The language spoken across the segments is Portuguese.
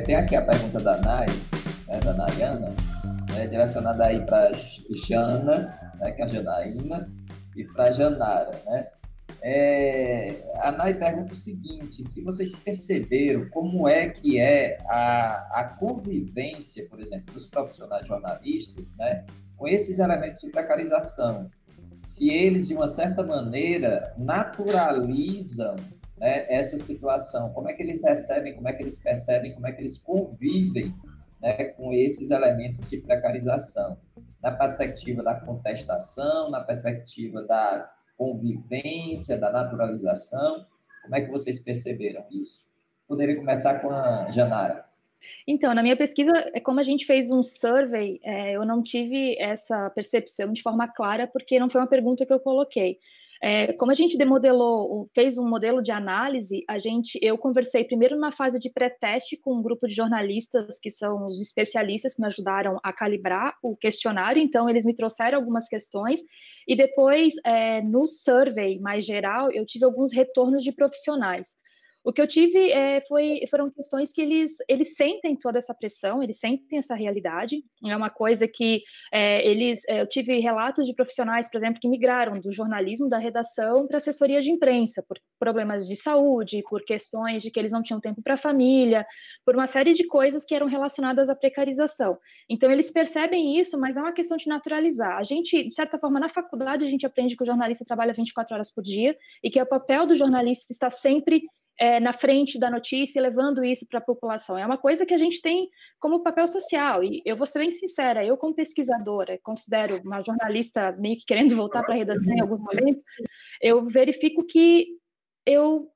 Tem aqui a pergunta da Nay, né, da Nayana, né, direcionada aí para Jana, né, que é a Janaína, e para Janara, né? É, a Nay pergunta o seguinte: se vocês perceberam como é que é a, a convivência, por exemplo, dos profissionais jornalistas, né, com esses elementos de precarização, se eles, de uma certa maneira, naturalizam né, essa situação, como é que eles recebem, como é que eles percebem, como é que eles convivem né, com esses elementos de precarização, na perspectiva da contestação, na perspectiva da convivência, da naturalização, como é que vocês perceberam isso? Poderia começar com a Janara. Então, na minha pesquisa, é como a gente fez um survey, é, eu não tive essa percepção de forma clara, porque não foi uma pergunta que eu coloquei. É, como a gente demodelou, fez um modelo de análise, a gente, eu conversei primeiro numa fase de pré-teste com um grupo de jornalistas que são os especialistas que me ajudaram a calibrar o questionário. Então, eles me trouxeram algumas questões e depois, é, no survey mais geral, eu tive alguns retornos de profissionais. O que eu tive é, foi, foram questões que eles, eles sentem toda essa pressão, eles sentem essa realidade. É uma coisa que é, eles. É, eu tive relatos de profissionais, por exemplo, que migraram do jornalismo, da redação, para assessoria de imprensa, por problemas de saúde, por questões de que eles não tinham tempo para a família, por uma série de coisas que eram relacionadas à precarização. Então, eles percebem isso, mas é uma questão de naturalizar. A gente, de certa forma, na faculdade, a gente aprende que o jornalista trabalha 24 horas por dia e que o papel do jornalista está sempre é, na frente da notícia e levando isso para a população. É uma coisa que a gente tem como papel social. E eu vou ser bem sincera, eu, como pesquisadora, considero uma jornalista meio que querendo voltar para a redação em alguns momentos, eu verifico que eu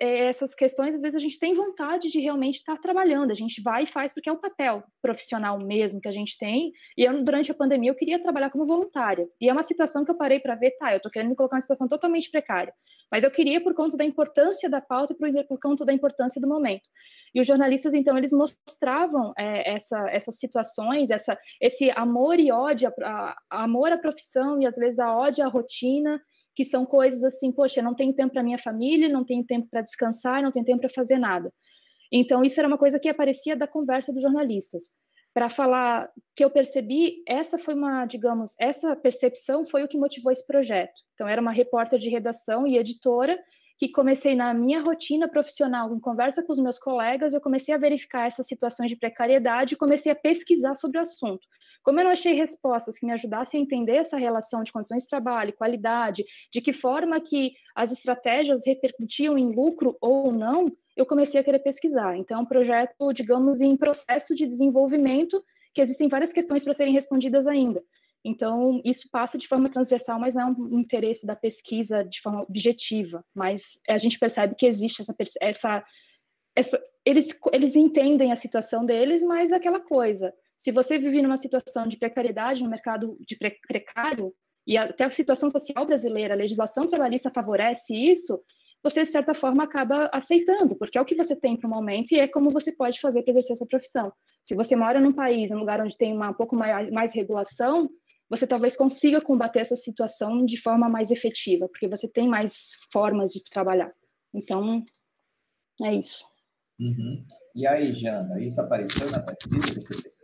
essas questões, às vezes a gente tem vontade de realmente estar trabalhando, a gente vai e faz porque é o papel profissional mesmo que a gente tem. E eu, durante a pandemia, eu queria trabalhar como voluntária. E é uma situação que eu parei para ver, tá, eu estou querendo me colocar em uma situação totalmente precária. Mas eu queria por conta da importância da pauta e por, por conta da importância do momento. E os jornalistas, então, eles mostravam é, essa, essas situações, essa, esse amor e ódio, a, a, amor à profissão e às vezes a ódio à rotina que são coisas assim, poxa, eu não tenho tempo para minha família, não tenho tempo para descansar, não tenho tempo para fazer nada. Então, isso era uma coisa que aparecia da conversa dos jornalistas. Para falar que eu percebi, essa foi uma, digamos, essa percepção foi o que motivou esse projeto. Então, era uma repórter de redação e editora que comecei na minha rotina profissional, em conversa com os meus colegas, eu comecei a verificar essas situações de precariedade e comecei a pesquisar sobre o assunto. Como eu não achei respostas que me ajudassem a entender essa relação de condições de trabalho, qualidade, de que forma que as estratégias repercutiam em lucro ou não, eu comecei a querer pesquisar. Então, é um projeto, digamos, em processo de desenvolvimento, que existem várias questões para serem respondidas ainda. Então, isso passa de forma transversal, mas não é um interesse da pesquisa de forma objetiva. Mas a gente percebe que existe essa, essa, essa eles, eles entendem a situação deles, mas é aquela coisa. Se você vive numa situação de precariedade no mercado de pre precário, e até a situação social brasileira, a legislação trabalhista favorece isso, você, de certa forma, acaba aceitando, porque é o que você tem para o momento e é como você pode fazer para exercer a sua profissão. Se você mora num país, num lugar onde tem uma, um pouco mais, mais regulação, você talvez consiga combater essa situação de forma mais efetiva, porque você tem mais formas de trabalhar. Então, é isso. Uhum. E aí, Jana, isso apareceu na pesquisa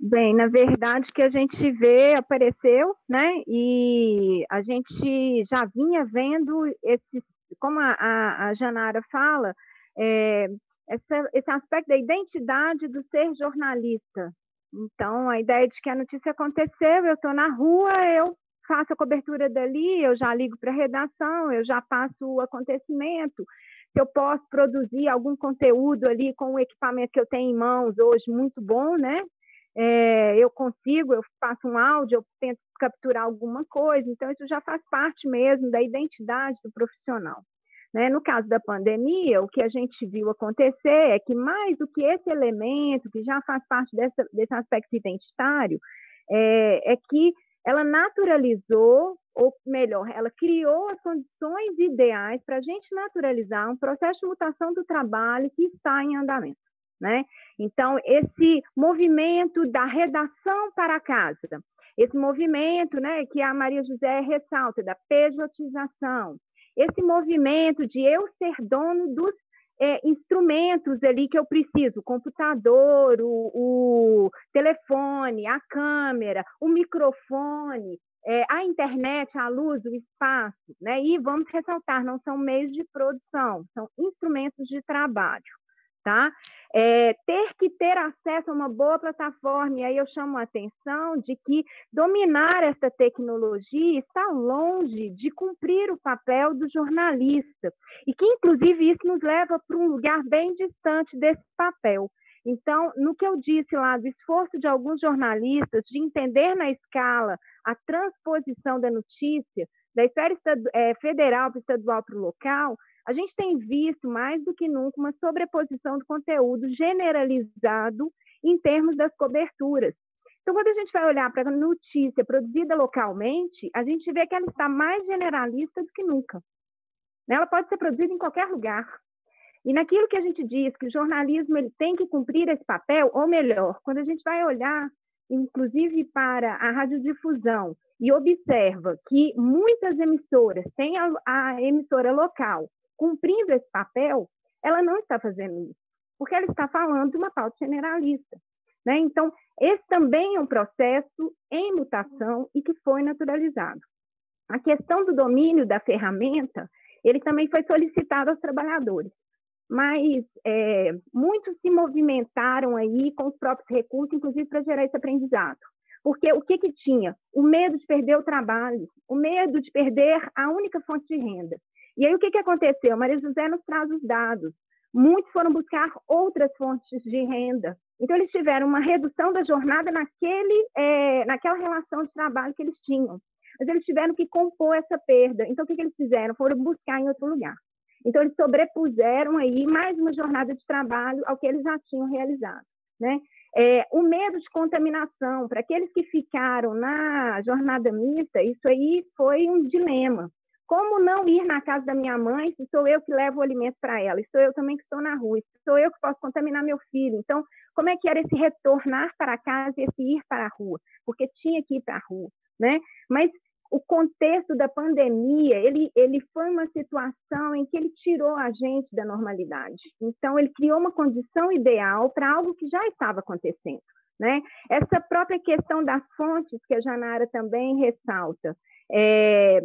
Bem, na verdade, que a gente vê apareceu, né? E a gente já vinha vendo esse, como a, a, a Janara fala, é, essa, esse aspecto da identidade do ser jornalista. Então, a ideia de que a notícia aconteceu, eu estou na rua, eu faço a cobertura dali, eu já ligo para a redação, eu já passo o acontecimento se eu posso produzir algum conteúdo ali com o equipamento que eu tenho em mãos hoje muito bom, né? É, eu consigo, eu faço um áudio, eu tento capturar alguma coisa, então isso já faz parte mesmo da identidade do profissional. Né? No caso da pandemia, o que a gente viu acontecer é que mais do que esse elemento, que já faz parte dessa, desse aspecto identitário, é, é que ela naturalizou ou melhor, ela criou as condições ideais para a gente naturalizar um processo de mutação do trabalho que está em andamento. Né? Então, esse movimento da redação para casa, esse movimento né, que a Maria José ressalta, da pejotização, esse movimento de eu ser dono dos é, instrumentos ali que eu preciso, o computador, o, o telefone, a câmera, o microfone, é, a internet, a luz, o espaço, né? E vamos ressaltar, não são meios de produção, são instrumentos de trabalho tá? É, ter que ter acesso a uma boa plataforma, e aí eu chamo a atenção de que dominar essa tecnologia está longe de cumprir o papel do jornalista, e que, inclusive, isso nos leva para um lugar bem distante desse papel. Então, no que eu disse lá do esforço de alguns jornalistas de entender na escala a transposição da notícia da esfera é, federal para estadual para o local, a gente tem visto mais do que nunca uma sobreposição do conteúdo generalizado em termos das coberturas. Então, quando a gente vai olhar para a notícia produzida localmente, a gente vê que ela está mais generalista do que nunca. Ela pode ser produzida em qualquer lugar. E naquilo que a gente diz que o jornalismo ele tem que cumprir esse papel, ou melhor, quando a gente vai olhar, inclusive para a radiodifusão, e observa que muitas emissoras têm a, a emissora local cumprindo esse papel, ela não está fazendo isso, porque ela está falando de uma pauta generalista. Né? Então, esse também é um processo em mutação e que foi naturalizado. A questão do domínio da ferramenta, ele também foi solicitado aos trabalhadores, mas é, muitos se movimentaram aí com os próprios recursos, inclusive para gerar esse aprendizado. Porque o que, que tinha? O medo de perder o trabalho, o medo de perder a única fonte de renda. E aí o que, que aconteceu? Maria José nos traz os dados. Muitos foram buscar outras fontes de renda. Então, eles tiveram uma redução da jornada naquele, é, naquela relação de trabalho que eles tinham. Mas eles tiveram que compor essa perda. Então, o que, que eles fizeram? Foram buscar em outro lugar. Então, eles sobrepuseram aí mais uma jornada de trabalho ao que eles já tinham realizado. Né? É, o medo de contaminação, para aqueles que ficaram na jornada mista, isso aí foi um dilema. Como não ir na casa da minha mãe se sou eu que levo o alimento para ela? E sou eu também que estou na rua? Sou eu que posso contaminar meu filho? Então, como é que era esse retornar para casa e esse ir para a rua? Porque tinha que ir para a rua, né? Mas o contexto da pandemia, ele, ele foi uma situação em que ele tirou a gente da normalidade. Então, ele criou uma condição ideal para algo que já estava acontecendo. Né? Essa própria questão das fontes, que a Janara também ressalta, é,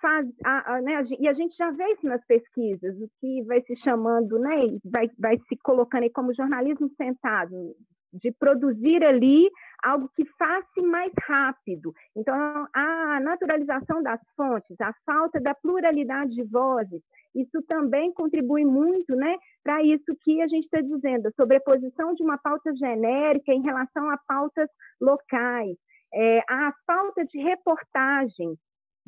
faz, a, a, né, e a gente já vê isso nas pesquisas, o que vai se chamando, né, vai, vai se colocando aí como jornalismo sentado, de produzir ali algo que faça mais rápido. Então, a naturalização das fontes, a falta da pluralidade de vozes, isso também contribui muito né, para isso que a gente está dizendo, a sobreposição de uma pauta genérica em relação a pautas locais, é, a falta de reportagem,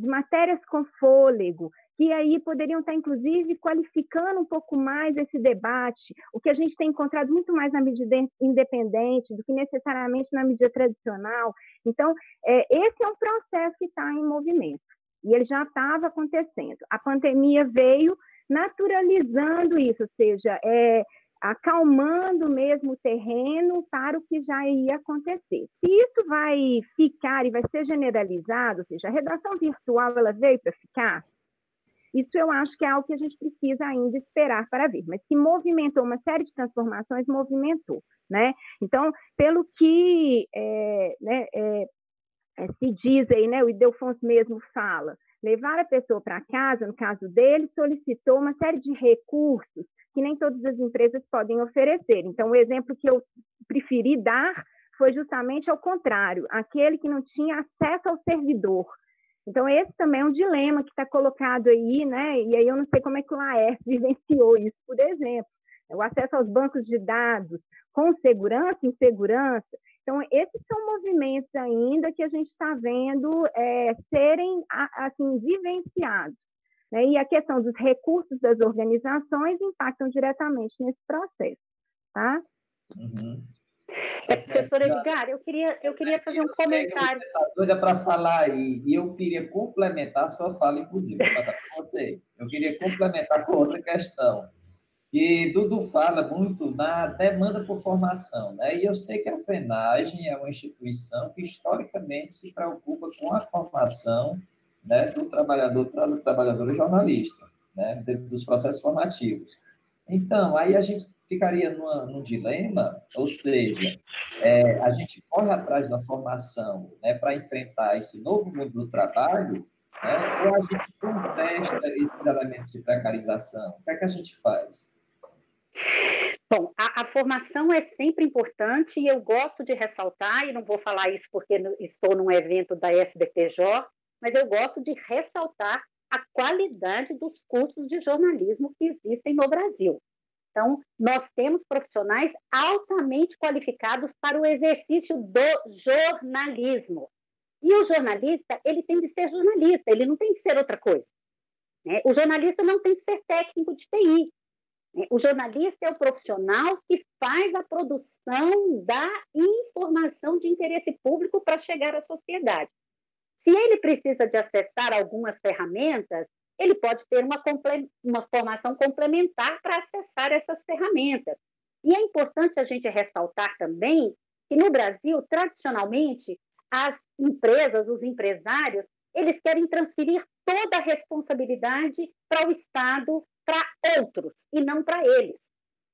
de matérias com fôlego, que aí poderiam estar, inclusive, qualificando um pouco mais esse debate, o que a gente tem encontrado muito mais na mídia independente do que necessariamente na mídia tradicional. Então, é, esse é um processo que está em movimento, e ele já estava acontecendo. A pandemia veio naturalizando isso, ou seja, é, acalmando mesmo o terreno para o que já ia acontecer. Se isso vai ficar e vai ser generalizado, ou seja, a redação virtual ela veio para ficar, isso eu acho que é algo que a gente precisa ainda esperar para ver, mas que movimentou uma série de transformações, movimentou, né? Então, pelo que é, né, é, se diz aí, né, o Idelfonso mesmo fala, levar a pessoa para casa, no caso dele, solicitou uma série de recursos que nem todas as empresas podem oferecer. Então, o exemplo que eu preferi dar foi justamente ao contrário, aquele que não tinha acesso ao servidor. Então, esse também é um dilema que está colocado aí, né? E aí eu não sei como é que o Laércio vivenciou isso, por exemplo. O acesso aos bancos de dados com segurança e insegurança. Então, esses são movimentos ainda que a gente está vendo é, serem, assim, vivenciados. Né? E a questão dos recursos das organizações impactam diretamente nesse processo. Tá? Uhum. É, professora Edgar, eu queria, eu queria fazer um eu comentário. Você está doida para falar aí, e eu queria complementar a sua fala, inclusive, vou passar para você. Eu queria complementar com outra questão. E Dudu fala muito na demanda por formação, né? E eu sei que a FENAGEM é uma instituição que historicamente se preocupa com a formação né, do trabalhador, do trabalhador jornalista, né, dos processos formativos. Então, aí a gente ficaria numa, num dilema, ou seja, é, a gente corre atrás da formação né, para enfrentar esse novo mundo do trabalho, né, ou a gente contesta esses elementos de precarização? O que é que a gente faz? Bom, a, a, formação é sempre importante e eu gosto de ressaltar, e não vou falar isso porque estou num evento da SBPJ, mas eu gosto de ressaltar a qualidade dos cursos de jornalismo que existem no Brasil. Então, nós temos profissionais altamente qualificados para o exercício do jornalismo. E o jornalista, ele tem de ser jornalista, ele não tem de ser outra coisa. Né? O jornalista não tem de ser técnico de TI. Né? O jornalista é o profissional que faz a produção da informação de interesse público para chegar à sociedade. Se ele precisa de acessar algumas ferramentas, ele pode ter uma, uma formação complementar para acessar essas ferramentas. E é importante a gente ressaltar também que no Brasil, tradicionalmente, as empresas, os empresários, eles querem transferir toda a responsabilidade para o Estado, para outros, e não para eles.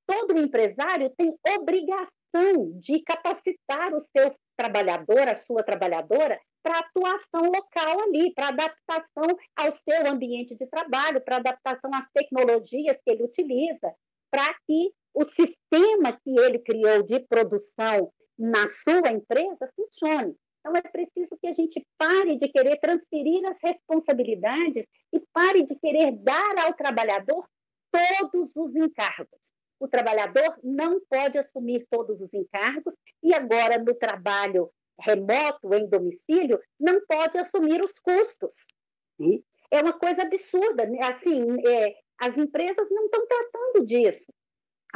Todo empresário tem obrigação de capacitar o seu trabalhador, a sua trabalhadora, para atuação local ali, para adaptação ao seu ambiente de trabalho, para adaptação às tecnologias que ele utiliza, para que o sistema que ele criou de produção na sua empresa funcione. Então, é preciso que a gente pare de querer transferir as responsabilidades e pare de querer dar ao trabalhador todos os encargos. O trabalhador não pode assumir todos os encargos e agora no trabalho remoto, em domicílio, não pode assumir os custos. É uma coisa absurda. Né? Assim, é, as empresas não estão tratando disso.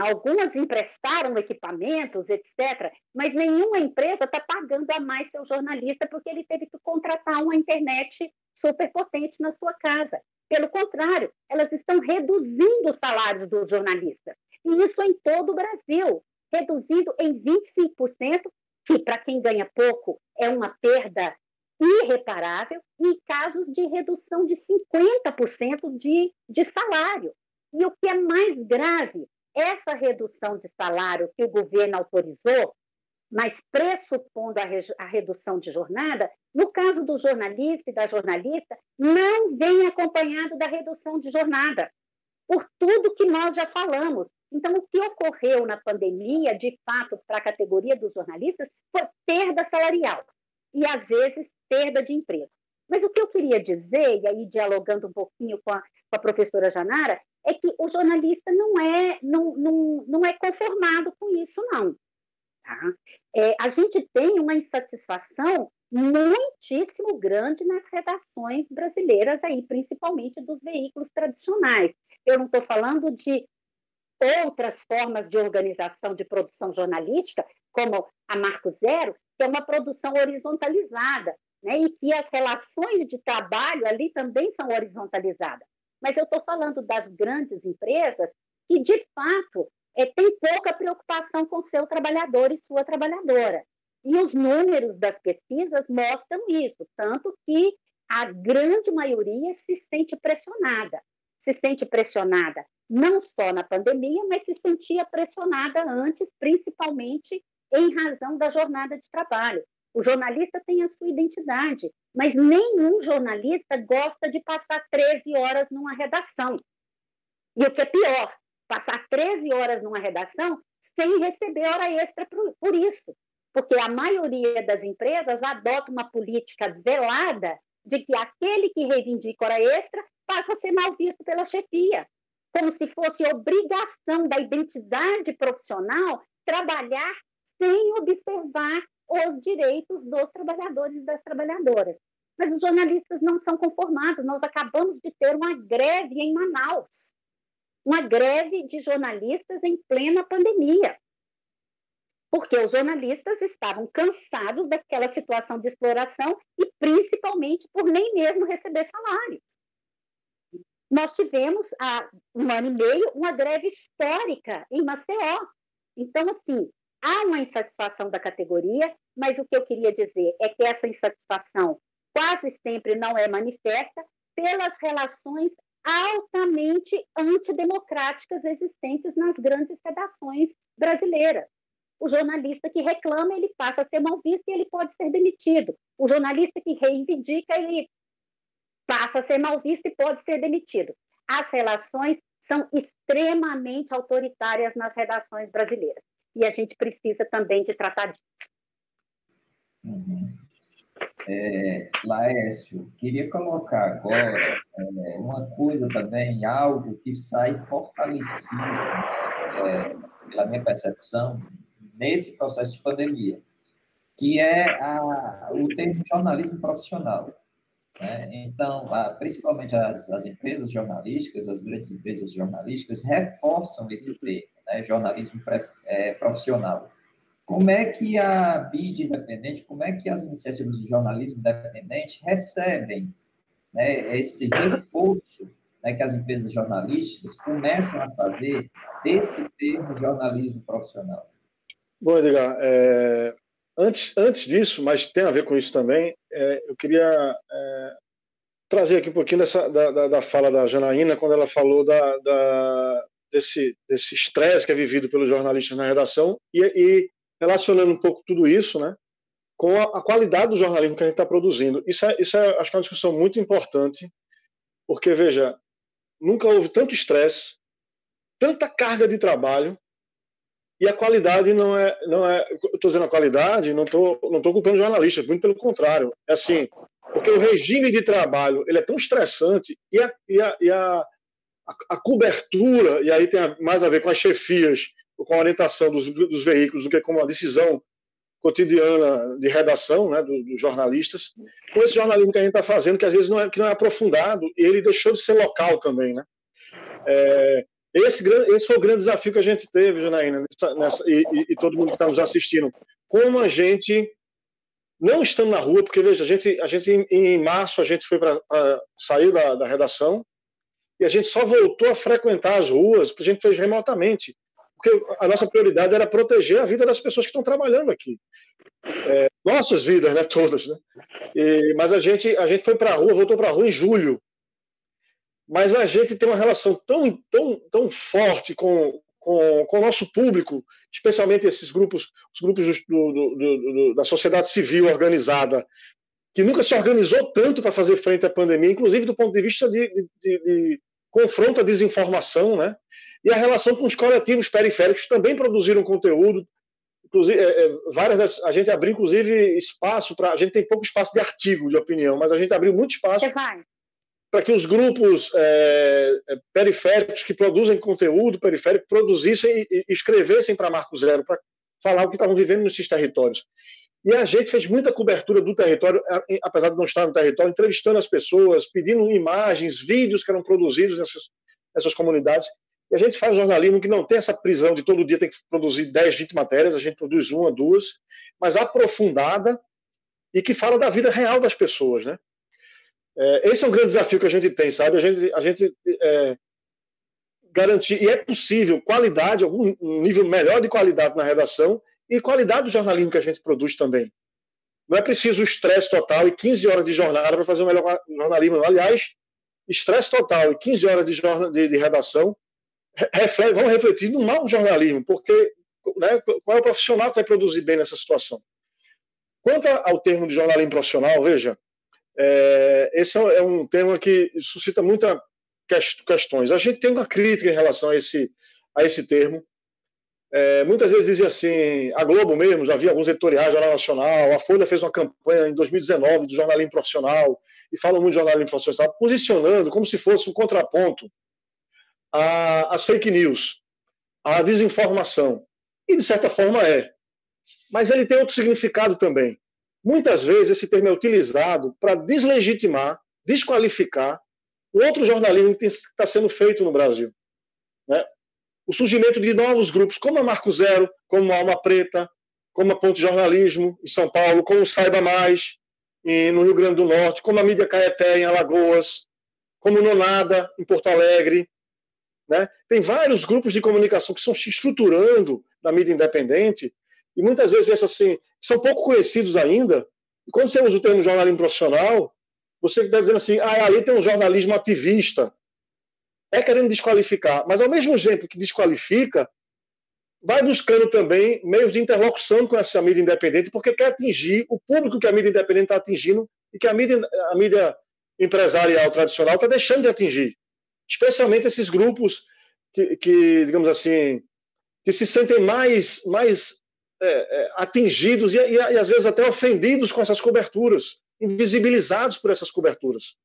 Algumas emprestaram equipamentos, etc., mas nenhuma empresa está pagando a mais seu jornalista porque ele teve que contratar uma internet superpotente na sua casa. Pelo contrário, elas estão reduzindo os salários dos jornalistas. E isso em todo o Brasil, reduzindo em 25% que para quem ganha pouco é uma perda irreparável, e casos de redução de 50% de, de salário. E o que é mais grave, essa redução de salário que o governo autorizou, mas pressupondo a, re, a redução de jornada, no caso do jornalista e da jornalista, não vem acompanhado da redução de jornada por tudo que nós já falamos. Então, o que ocorreu na pandemia, de fato, para a categoria dos jornalistas, foi perda salarial e, às vezes, perda de emprego. Mas o que eu queria dizer, e aí dialogando um pouquinho com a, com a professora Janara, é que o jornalista não é, não, não, não é conformado com isso, não. Tá? É, a gente tem uma insatisfação muitíssimo grande nas redações brasileiras, aí, principalmente dos veículos tradicionais. Eu não estou falando de outras formas de organização de produção jornalística, como a Marco Zero, que é uma produção horizontalizada, né? e que as relações de trabalho ali também são horizontalizadas. Mas eu estou falando das grandes empresas que, de fato, é, tem pouca preocupação com seu trabalhador e sua trabalhadora. E os números das pesquisas mostram isso, tanto que a grande maioria se sente pressionada se sente pressionada não só na pandemia, mas se sentia pressionada antes, principalmente em razão da jornada de trabalho. O jornalista tem a sua identidade, mas nenhum jornalista gosta de passar 13 horas numa redação. E o que é pior, passar 13 horas numa redação sem receber hora extra por, por isso. Porque a maioria das empresas adota uma política velada de que aquele que reivindica hora extra passa a ser mal visto pela chefia, como se fosse obrigação da identidade profissional trabalhar sem observar os direitos dos trabalhadores e das trabalhadoras. Mas os jornalistas não são conformados. Nós acabamos de ter uma greve em Manaus, uma greve de jornalistas em plena pandemia, porque os jornalistas estavam cansados daquela situação de exploração e principalmente por nem mesmo receber salário nós tivemos há um ano e meio uma greve histórica em Maceió. Então, assim, há uma insatisfação da categoria, mas o que eu queria dizer é que essa insatisfação quase sempre não é manifesta pelas relações altamente antidemocráticas existentes nas grandes redações brasileiras. O jornalista que reclama, ele passa a ser mal visto e ele pode ser demitido. O jornalista que reivindica, ele passa a ser mal visto e pode ser demitido. As relações são extremamente autoritárias nas redações brasileiras. E a gente precisa também de tratar disso. Uhum. É, Laércio, queria colocar agora é, uma coisa também, algo que sai fortalecido, é, pela minha percepção, nesse processo de pandemia, que é a, o termo jornalismo profissional. Né? Então, a, principalmente as, as empresas jornalísticas, as grandes empresas jornalísticas, reforçam esse termo, né? jornalismo é, profissional. Como é que a BID independente, como é que as iniciativas de jornalismo independente recebem né, esse reforço né, que as empresas jornalísticas começam a fazer desse termo jornalismo profissional? Bom, Edgar, é, antes, antes disso, mas tem a ver com isso também, é, eu queria é, trazer aqui um pouquinho dessa, da, da, da, fala da Janaína, quando ela falou da, da desse estresse que é vivido pelos jornalistas na redação e, e relacionando um pouco tudo isso, né, com a, a qualidade do jornalismo que a gente está produzindo. Isso é, isso é, acho que é uma discussão muito importante, porque veja, nunca houve tanto estresse, tanta carga de trabalho e a qualidade não é, não é, estou dizendo a qualidade, não estou, não estou culpando jornalistas, muito pelo contrário, é assim, porque o regime de trabalho ele é tão estressante e a, e a, e a, a, a cobertura e aí tem mais a ver com as chefias com a orientação dos, dos veículos do que com uma decisão cotidiana de redação, né, dos do jornalistas, com esse jornalismo que a gente está fazendo, que às vezes não é, que não é aprofundado, e ele deixou de ser local também, né? É, esse, esse foi o grande desafio que a gente teve, Janaína, nessa, nessa, e, e, todo mundo que está nos assistindo. Como a gente, não estando na rua, porque veja, a gente, a gente em, em março a gente foi para sair da, da redação e a gente só voltou a frequentar as ruas, a gente fez remotamente porque a nossa prioridade era proteger a vida das pessoas que estão trabalhando aqui. É, nossas vidas, né, todas. Né? E, mas a gente, a gente foi para a rua, voltou para a rua em julho. Mas a gente tem uma relação tão, tão, tão forte com, com, com o nosso público, especialmente esses grupos, os grupos do, do, do, da sociedade civil organizada, que nunca se organizou tanto para fazer frente à pandemia, inclusive do ponto de vista de, de, de, de confronto à desinformação, né? e a relação com os coletivos periféricos também produziram conteúdo. Inclusive, é, é, várias das, a gente abriu, inclusive, espaço para. A gente tem pouco espaço de artigo, de opinião, mas a gente abriu muito espaço para que os grupos é, é, periféricos que produzem conteúdo periférico produzissem e escrevessem para Marco Zero, para falar o que estavam vivendo nesses territórios. E a gente fez muita cobertura do território, apesar de não estar no território, entrevistando as pessoas, pedindo imagens, vídeos que eram produzidos nessas, nessas comunidades. E a gente faz jornalismo que não tem essa prisão de todo dia tem que produzir 10, 20 matérias, a gente produz uma, duas, mas aprofundada e que fala da vida real das pessoas, né? É, esse é um grande desafio que a gente tem, sabe? A gente, a gente é, garantir, e é possível, qualidade, algum um nível melhor de qualidade na redação e qualidade do jornalismo que a gente produz também. Não é preciso estresse total e 15 horas de jornada para fazer o melhor jornalismo. Aliás, estresse total e 15 horas de, de, de redação reflete, vão refletir no mau jornalismo, porque né, qual é o profissional que vai produzir bem nessa situação? Quanto ao termo de jornalismo profissional, veja, é, esse é, é um tema que suscita muitas questões. A gente tem uma crítica em relação a esse, a esse termo. É, muitas vezes dizem assim, a Globo mesmo, já vi alguns editoriais, Jornal Nacional, a Folha fez uma campanha em 2019 do jornalismo profissional, e falam muito de jornalismo profissional, posicionando como se fosse um contraponto as fake news, a desinformação. E, de certa forma, é. Mas ele tem outro significado também. Muitas vezes esse termo é utilizado para deslegitimar, desqualificar o outro jornalismo que está sendo feito no Brasil. Né? O surgimento de novos grupos, como a Marco Zero, como a Alma Preta, como a Ponte Jornalismo em São Paulo, como o Saiba Mais no Rio Grande do Norte, como a Mídia Caeté em Alagoas, como o Nonada em Porto Alegre, né? Tem vários grupos de comunicação que estão se estruturando na mídia independente e muitas vezes essas assim, são pouco conhecidos ainda. E quando você usa o termo jornalismo profissional, você está dizendo assim, ah, ali tem um jornalismo ativista. É querendo desqualificar, mas ao mesmo tempo que desqualifica, vai buscando também meios de interlocução com essa mídia independente, porque quer atingir o público que a mídia independente está atingindo e que a mídia, a mídia empresarial tradicional está deixando de atingir. Especialmente esses grupos que, que, digamos assim, que se sentem mais, mais é, é, atingidos e, e, e, às vezes até ofendidos com essas coberturas, invisibilizados por essas coberturas.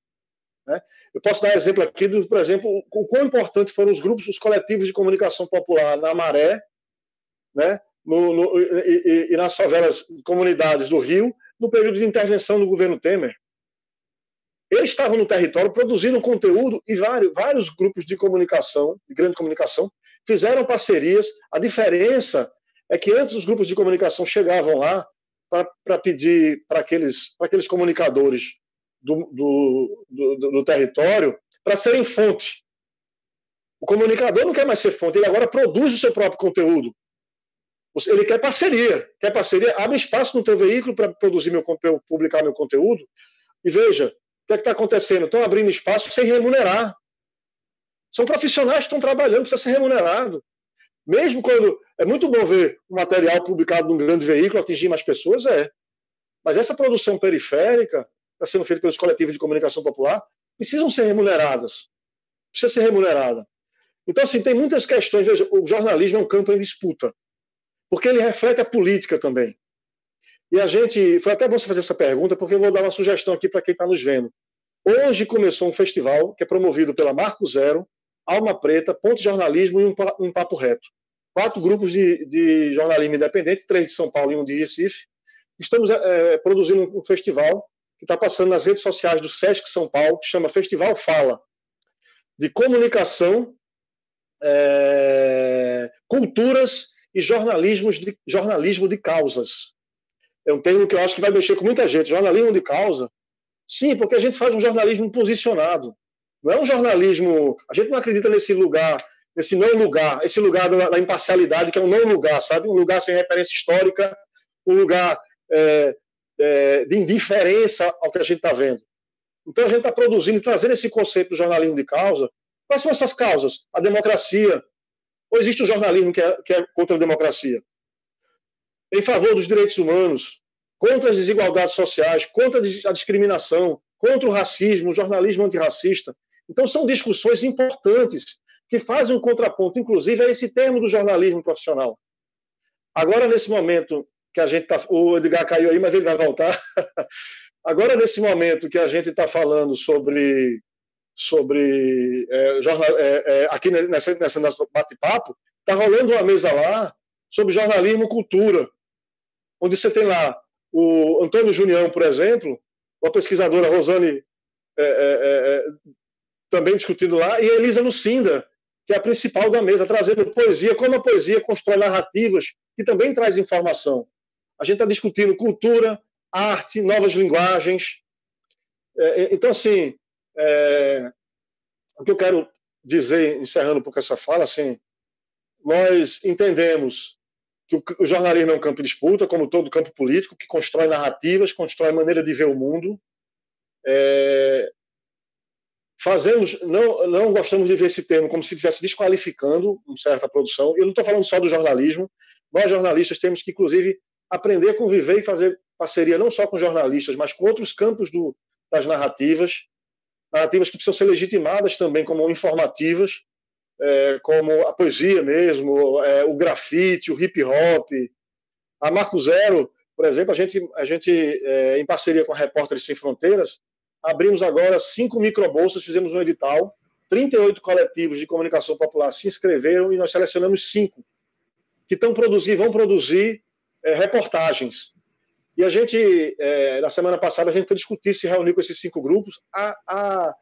Né? Eu posso dar exemplo aqui, do, por exemplo, o quão importante foram os grupos, os coletivos de comunicação popular na Maré, né? No, no, e, e, nas favelas, comunidades do Rio, no período de intervenção do governo Temer. Eles estavam no território produzindo conteúdo e vários, vários grupos de comunicação, de grande comunicação, fizeram parcerias. A diferença é que antes os grupos de comunicação chegavam lá para pedir para aqueles, aqueles comunicadores do, do, do, do território para serem fonte. O comunicador não quer mais ser fonte, ele agora produz o seu próprio conteúdo. Ele quer parceria, quer parceria, abre espaço no teu veículo para produzir meu publicar meu conteúdo. E veja, o que é está acontecendo? Estão abrindo espaço sem remunerar. São profissionais que estão trabalhando, precisa ser remunerado. Mesmo quando é muito bom ver o material publicado num grande veículo atingir mais pessoas, é. Mas essa produção periférica está sendo feita pelos coletivos de comunicação popular precisam ser remuneradas. Precisa ser remunerada. Então, assim, tem muitas questões. Veja, o jornalismo é um campo em disputa porque ele reflete a política também. E a gente. Foi até bom você fazer essa pergunta, porque eu vou dar uma sugestão aqui para quem está nos vendo. Hoje começou um festival que é promovido pela Marco Zero, Alma Preta, Ponto Jornalismo e um Papo Reto. Quatro grupos de, de, jornalismo independente, três de São Paulo e um de Recife. Estamos é, produzindo um festival que está passando nas redes sociais do Sesc São Paulo, que chama Festival Fala, de comunicação, é, culturas e jornalismos de, jornalismo de causas. É um termo que eu acho que vai mexer com muita gente. Jornalismo de causa. Sim, porque a gente faz um jornalismo posicionado. Não é um jornalismo. A gente não acredita nesse lugar, nesse não lugar, esse lugar da, da imparcialidade, que é um não lugar, sabe? Um lugar sem referência histórica, um lugar é, é, de indiferença ao que a gente está vendo. Então a gente está produzindo e trazendo esse conceito do jornalismo de causa. Quais são essas causas? A democracia, ou existe um jornalismo que é, que é contra a democracia? Em favor dos direitos humanos, contra as desigualdades sociais, contra a discriminação, contra o racismo, o jornalismo antirracista. Então, são discussões importantes que fazem um contraponto, inclusive, a esse termo do jornalismo profissional. Agora, nesse momento que a gente está. O Edgar caiu aí, mas ele vai voltar. Agora, nesse momento que a gente está falando sobre sobre é, jornal, é, é, aqui nessa, nessa nosso bate-papo, está rolando uma mesa lá sobre jornalismo cultura, onde você tem lá o Antônio Junião, por exemplo, a pesquisadora Rosane é, é, é, também discutindo lá, e a Elisa Lucinda, que é a principal da mesa, trazendo poesia, como a poesia constrói narrativas, que também traz informação. A gente está discutindo cultura, arte, novas linguagens. então, assim, é, o que eu quero dizer, encerrando um pouco essa fala, assim, nós entendemos que o jornalismo é um campo de disputa, como todo campo político, que constrói narrativas, constrói maneira de ver o mundo. É, fazemos, não, não gostamos de ver esse termo como se estivesse desqualificando uma certa produção. Eu não estou falando só do jornalismo. Nós, jornalistas, temos que, inclusive, aprender a conviver e fazer parceria não só com jornalistas, mas com outros campos do, das narrativas, narrativas que precisam ser legitimadas também como informativas, é, como a poesia mesmo, é, o grafite, o hip hop. A Marco Zero, por exemplo, a gente, a gente é, em parceria com a Repórteres Sem Fronteiras, abrimos agora cinco microbolsas, fizemos um edital, 38 coletivos de comunicação popular se inscreveram e nós selecionamos cinco que estão produzindo, vão produzir reportagens e a gente, é, na semana passada, a gente foi discutir, se reunir com esses cinco grupos, a, a,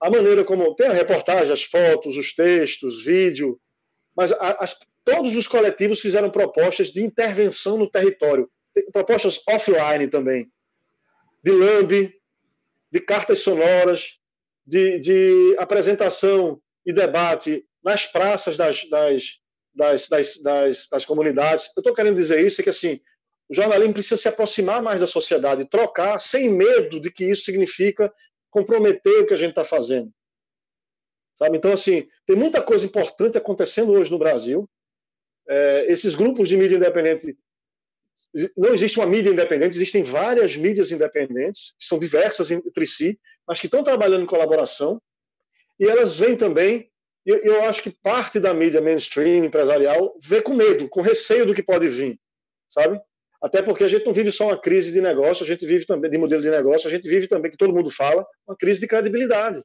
a maneira como. Tem a reportagem, as fotos, os textos, vídeo, mas a, as, todos os coletivos fizeram propostas de intervenção no território, propostas offline também, de LAMB, de cartas sonoras, de, de apresentação e debate nas praças das, das, das, das, das, das comunidades. Eu estou querendo dizer isso, é que assim, o jornalismo precisa se aproximar mais da sociedade, trocar sem medo de que isso significa comprometer o que a gente está fazendo. Sabe? Então, assim, tem muita coisa importante acontecendo hoje no Brasil. É, esses grupos de mídia independente. Não existe uma mídia independente, existem várias mídias independentes, que são diversas entre si, mas que estão trabalhando em colaboração. E elas vêm também, eu, eu acho que parte da mídia mainstream, empresarial, vê com medo, com receio do que pode vir, sabe? Até porque a gente não vive só uma crise de negócio, a gente vive também de modelo de negócio, a gente vive também, que todo mundo fala, uma crise de credibilidade.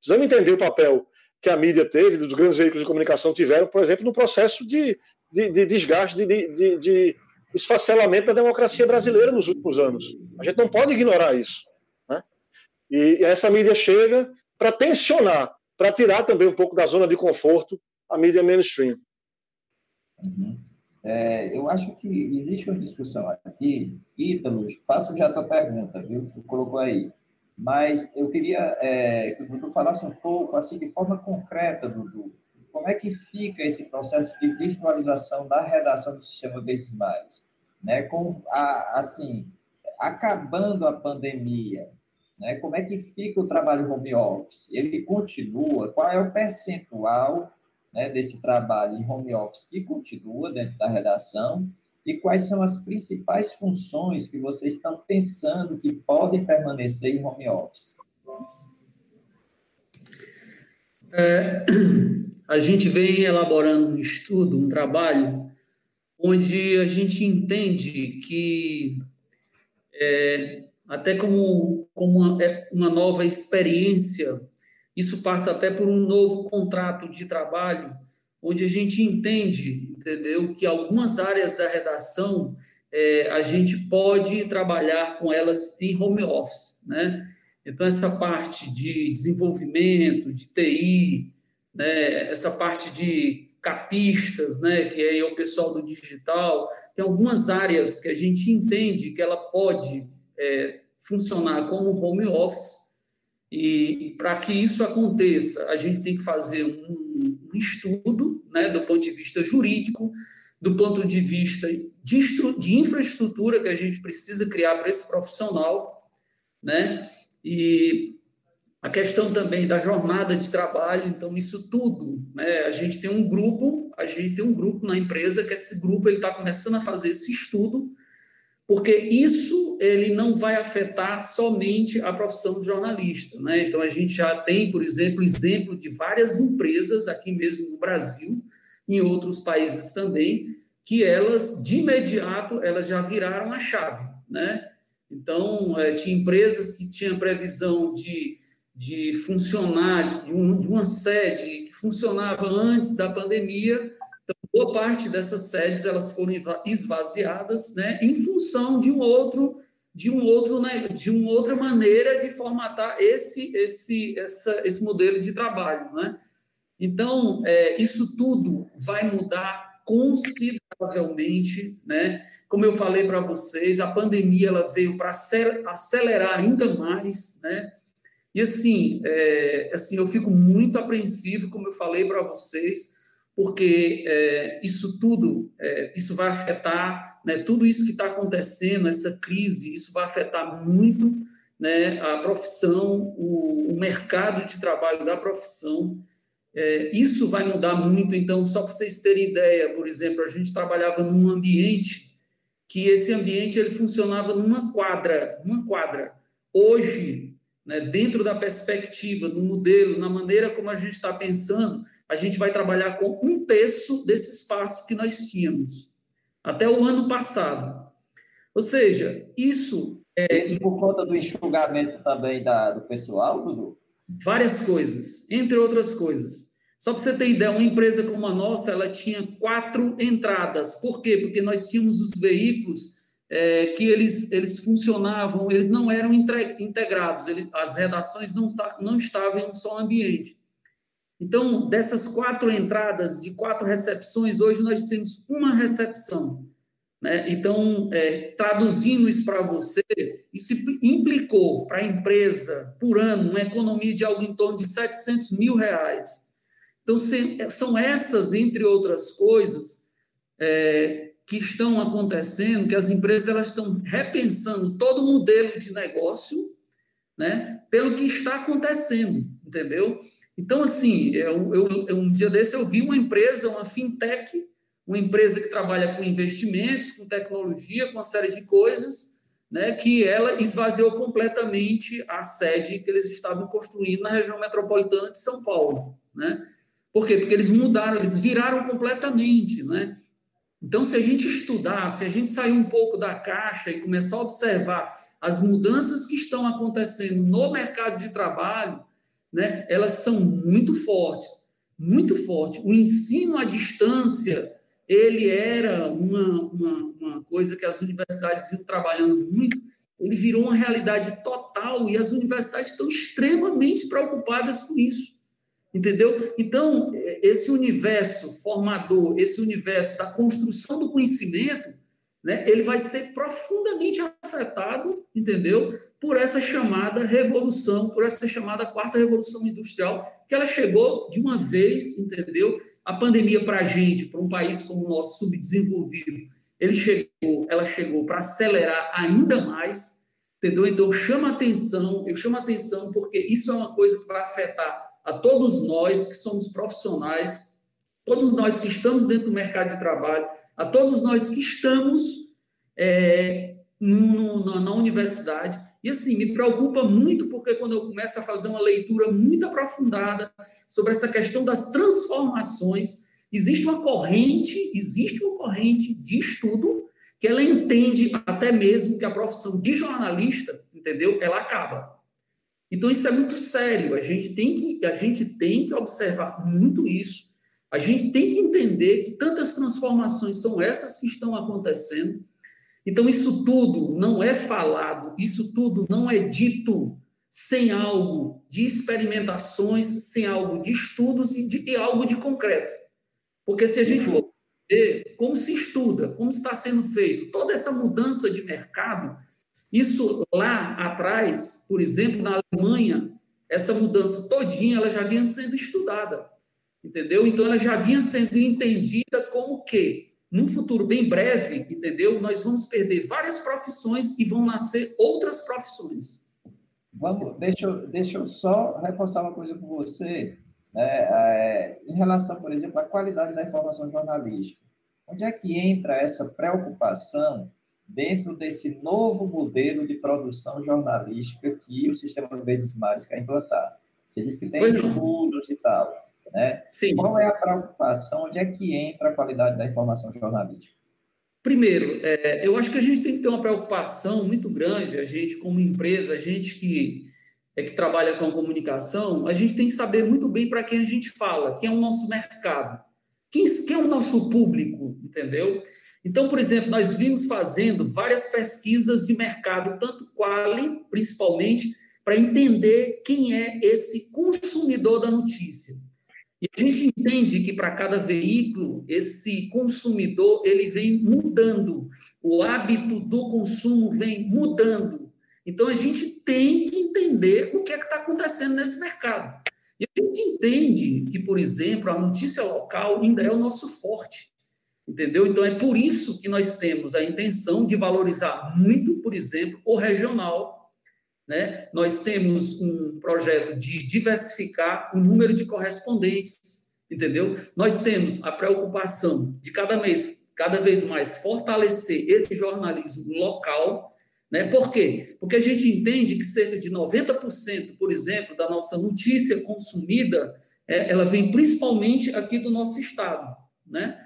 Precisamos entender o papel que a mídia teve, dos grandes veículos de comunicação tiveram, por exemplo, no processo de, de, de desgaste, de, de, de, esfacelamento da democracia brasileira nos últimos anos. A gente não pode ignorar isso. Né? E essa mídia chega para tensionar, para tirar também um pouco da zona de conforto a mídia mainstream. Uhum. É, eu acho que existe uma discussão aqui. Ítalo, faço já a tua pergunta, viu? Tu colocou aí. Mas eu queria é, que o Dudu falasse um pouco, assim, de forma concreta, Dudu, como é que fica esse processo de virtualização da redação do Sistema Verdes Mares? Né? Com a, assim, acabando a pandemia, né? como é que fica o trabalho home office? Ele continua? Qual é o percentual né, desse trabalho em home office que continua dentro da redação e quais são as principais funções que vocês estão pensando que podem permanecer em home office? É, a gente vem elaborando um estudo, um trabalho, onde a gente entende que, é, até como, como uma, é uma nova experiência, isso passa até por um novo contrato de trabalho, onde a gente entende, entendeu, que algumas áreas da redação é, a gente pode trabalhar com elas em home office, né? Então, essa parte de desenvolvimento, de TI, né? essa parte de capistas, né? que é o pessoal do digital, tem algumas áreas que a gente entende que ela pode é, funcionar como home office, e para que isso aconteça, a gente tem que fazer um, um estudo, né, do ponto de vista jurídico, do ponto de vista de, de infraestrutura que a gente precisa criar para esse profissional, né? E a questão também da jornada de trabalho, então isso tudo, né? A gente tem um grupo, a gente tem um grupo na empresa que esse grupo ele está começando a fazer esse estudo, porque isso ele não vai afetar somente a profissão de jornalista, né? Então a gente já tem, por exemplo, exemplo de várias empresas aqui mesmo no Brasil, em outros países também, que elas de imediato elas já viraram a chave, né? Então é, tinha empresas que tinham previsão de, de funcionar de, um, de uma sede que funcionava antes da pandemia boa parte dessas sedes elas foram esvaziadas, né, em função de um outro de um outro né, de uma outra maneira de formatar esse esse essa, esse modelo de trabalho, né? Então, é, isso tudo vai mudar consideravelmente, né? Como eu falei para vocês, a pandemia ela veio para acelerar ainda mais, né? E assim, é, assim, eu fico muito apreensivo, como eu falei para vocês, porque é, isso tudo, é, isso vai afetar, né, tudo isso que está acontecendo, essa crise, isso vai afetar muito né, a profissão, o, o mercado de trabalho da profissão. É, isso vai mudar muito. Então, só para vocês terem ideia, por exemplo, a gente trabalhava num ambiente que esse ambiente ele funcionava numa quadra, numa quadra. Hoje, né, dentro da perspectiva, do modelo, na maneira como a gente está pensando, a gente vai trabalhar com um terço desse espaço que nós tínhamos até o ano passado. Ou seja, isso é. Isso por conta do enxugamento também da, do pessoal, Dudu? Várias coisas, entre outras coisas. Só para você ter ideia, uma empresa como a nossa, ela tinha quatro entradas. Por quê? Porque nós tínhamos os veículos é, que eles, eles funcionavam, eles não eram integrados, as redações não, não estavam em um só ambiente. Então, dessas quatro entradas, de quatro recepções, hoje nós temos uma recepção. Né? Então, é, traduzindo isso para você, isso implicou para a empresa, por ano, uma economia de algo em torno de 700 mil reais. Então, são essas, entre outras coisas, é, que estão acontecendo, que as empresas elas estão repensando todo o modelo de negócio, né, pelo que está acontecendo, entendeu? Então, assim, eu, eu, um dia desse eu vi uma empresa, uma fintech, uma empresa que trabalha com investimentos, com tecnologia, com uma série de coisas, né, que ela esvaziou completamente a sede que eles estavam construindo na região metropolitana de São Paulo. Né? Por quê? Porque eles mudaram, eles viraram completamente. Né? Então, se a gente estudar, se a gente sair um pouco da caixa e começar a observar as mudanças que estão acontecendo no mercado de trabalho, né, elas são muito fortes, muito fortes. O ensino à distância, ele era uma, uma, uma coisa que as universidades vinham trabalhando muito, ele virou uma realidade total e as universidades estão extremamente preocupadas com isso. Entendeu? Então, esse universo formador, esse universo da construção do conhecimento, né, ele vai ser profundamente afetado, entendeu? Por essa chamada revolução, por essa chamada quarta revolução industrial, que ela chegou de uma vez, entendeu? A pandemia para a gente, para um país como o nosso subdesenvolvido, ele chegou, ela chegou para acelerar ainda mais, entendeu? Então chama atenção, eu chamo atenção porque isso é uma coisa que vai afetar a todos nós que somos profissionais, todos nós que estamos dentro do mercado de trabalho, a todos nós que estamos é, no, no, na universidade. E assim, me preocupa muito porque quando eu começo a fazer uma leitura muito aprofundada sobre essa questão das transformações, existe uma corrente, existe uma corrente de estudo que ela entende até mesmo que a profissão de jornalista, entendeu? Ela acaba. Então isso é muito sério. A gente tem que a gente tem que observar muito isso a gente tem que entender que tantas transformações são essas que estão acontecendo. Então, isso tudo não é falado, isso tudo não é dito sem algo de experimentações, sem algo de estudos e, de, e algo de concreto. Porque se a gente for ver como se estuda, como está sendo feito, toda essa mudança de mercado, isso lá atrás, por exemplo, na Alemanha, essa mudança todinha ela já vinha sendo estudada entendeu? Então ela já vinha sendo entendida como que, num futuro bem breve, entendeu? Nós vamos perder várias profissões e vão nascer outras profissões. Vamos, deixa eu, deixa eu só reforçar uma coisa com você, né? É, em relação, por exemplo, à qualidade da informação jornalística. Onde é que entra essa preocupação dentro desse novo modelo de produção jornalística que o Sistema Verdes Mares quer implantar? Você disse que tem pois estudos não. e tal. Né? Sim. Qual é a preocupação? Onde é que entra a qualidade da informação jornalística? Primeiro, é, eu acho que a gente tem que ter uma preocupação muito grande, a gente como empresa, a gente que é que trabalha com comunicação, a gente tem que saber muito bem para quem a gente fala, quem é o nosso mercado, quem, quem é o nosso público, entendeu? Então, por exemplo, nós vimos fazendo várias pesquisas de mercado, tanto quali, principalmente, para entender quem é esse consumidor da notícia. E a gente entende que para cada veículo, esse consumidor ele vem mudando, o hábito do consumo vem mudando. Então a gente tem que entender o que é que está acontecendo nesse mercado. E a gente entende que, por exemplo, a notícia local ainda é o nosso forte. Entendeu? Então é por isso que nós temos a intenção de valorizar muito, por exemplo, o regional né? Nós temos um projeto de diversificar o número de correspondentes, entendeu? Nós temos a preocupação de cada mês, cada vez mais fortalecer esse jornalismo local, né? Por quê? Porque a gente entende que cerca de 90%, por exemplo, da nossa notícia consumida, é, ela vem principalmente aqui do nosso estado, né?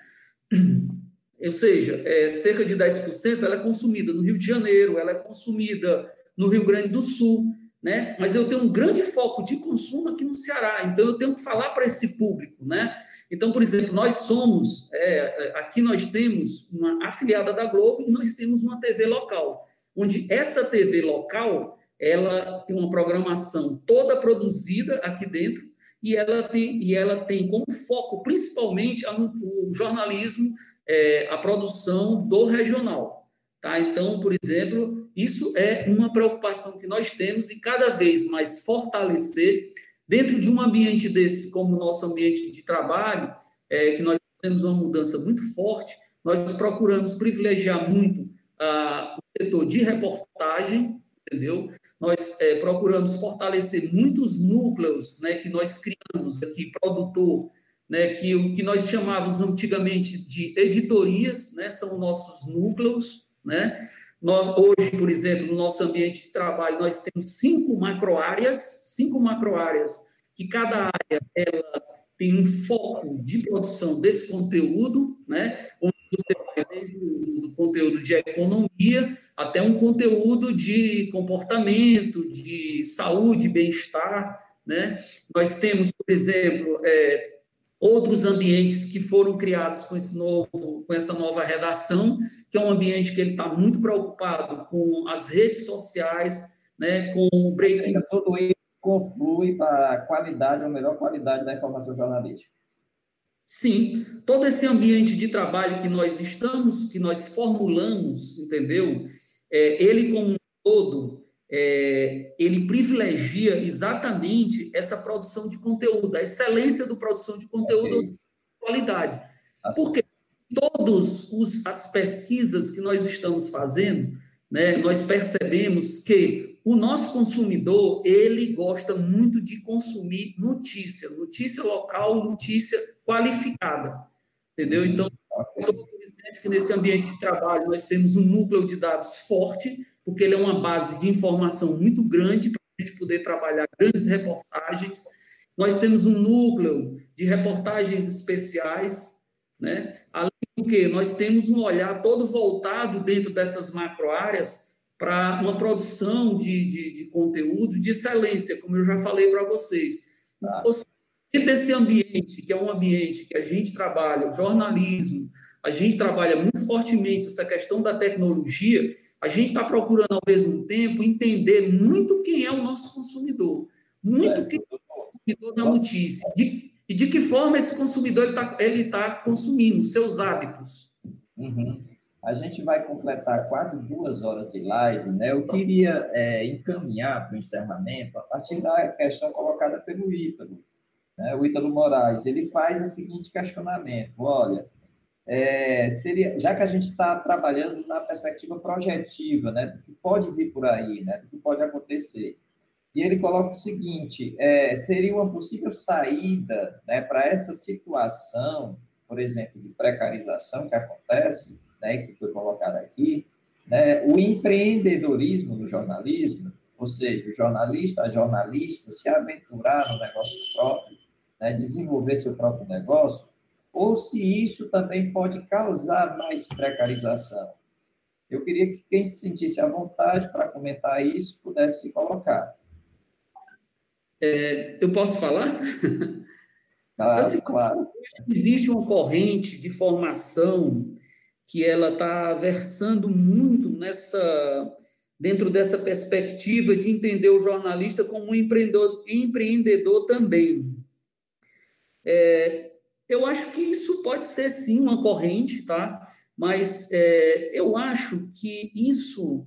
Ou seja, é, cerca de 10% ela é consumida no Rio de Janeiro, ela é consumida no Rio Grande do Sul, né? Mas eu tenho um grande foco de consumo aqui no Ceará, então eu tenho que falar para esse público, né? Então, por exemplo, nós somos, é, aqui nós temos uma afiliada da Globo e nós temos uma TV local, onde essa TV local, ela tem uma programação toda produzida aqui dentro e ela tem, e ela tem como foco principalmente o jornalismo, é, a produção do regional. Tá? Então, por exemplo, isso é uma preocupação que nós temos e cada vez mais fortalecer dentro de um ambiente desse, como o nosso ambiente de trabalho, é, que nós temos uma mudança muito forte, nós procuramos privilegiar muito ah, o setor de reportagem, entendeu? Nós é, procuramos fortalecer muitos núcleos né, que nós criamos aqui, produtor, né, que o que nós chamávamos antigamente de editorias, né, são nossos núcleos, né? Nós, hoje, por exemplo, no nosso ambiente de trabalho, nós temos cinco macroáreas, cinco macroáreas, que cada área ela tem um foco de produção desse conteúdo, né? onde você vai desde o conteúdo de economia até um conteúdo de comportamento, de saúde, bem-estar. Né? Nós temos, por exemplo, é, outros ambientes que foram criados com, esse novo, com essa nova redação, que é um ambiente que ele está muito preocupado com as redes sociais, né, com o breaking. Tudo isso conflui para a qualidade, ou melhor qualidade da informação jornalística. Sim, todo esse ambiente de trabalho que nós estamos, que nós formulamos, entendeu? É, ele como um todo, é, ele privilegia exatamente essa produção de conteúdo, a excelência do produção de conteúdo, okay. qualidade. Assim. Porque todas as pesquisas que nós estamos fazendo, né, nós percebemos que o nosso consumidor, ele gosta muito de consumir notícia, notícia local, notícia qualificada, entendeu? Uhum. Então, que nesse ambiente de trabalho nós temos um núcleo de dados forte, porque ele é uma base de informação muito grande para a gente poder trabalhar grandes reportagens. Nós temos um núcleo de reportagens especiais, né? Além do que, nós temos um olhar todo voltado dentro dessas macroáreas para uma produção de, de, de, conteúdo de excelência, como eu já falei para vocês. Ah. Dentro desse ambiente, que é um ambiente que a gente trabalha, o jornalismo, a gente trabalha muito fortemente essa questão da tecnologia, a gente está procurando, ao mesmo tempo, entender muito quem é o nosso consumidor, muito é. quem é o consumidor da notícia, de, e de que forma esse consumidor está ele tá consumindo, seus hábitos. Uhum. A gente vai completar quase duas horas de live, né? Eu queria é, encaminhar para o encerramento a partir da questão colocada pelo Ítalo. Né? O Ítalo Moraes, ele faz o seguinte questionamento, olha, é, seria, já que a gente está trabalhando na perspectiva projetiva, né, do que pode vir por aí, né, do que pode acontecer. E ele coloca o seguinte: é, seria uma possível saída né, para essa situação, por exemplo, de precarização que acontece, né, que foi colocada aqui, né, o empreendedorismo no jornalismo, ou seja, o jornalista, a jornalista se aventurar no negócio próprio, né, desenvolver seu próprio negócio, ou se isso também pode causar mais precarização. Eu queria que quem se sentisse à vontade para comentar isso pudesse se colocar. É, eu posso falar? Claro, assim, claro. Existe uma corrente de formação que ela está versando muito nessa dentro dessa perspectiva de entender o jornalista como um empreendedor, empreendedor também. É, eu acho que isso pode ser sim uma corrente, tá? Mas é, eu acho que isso,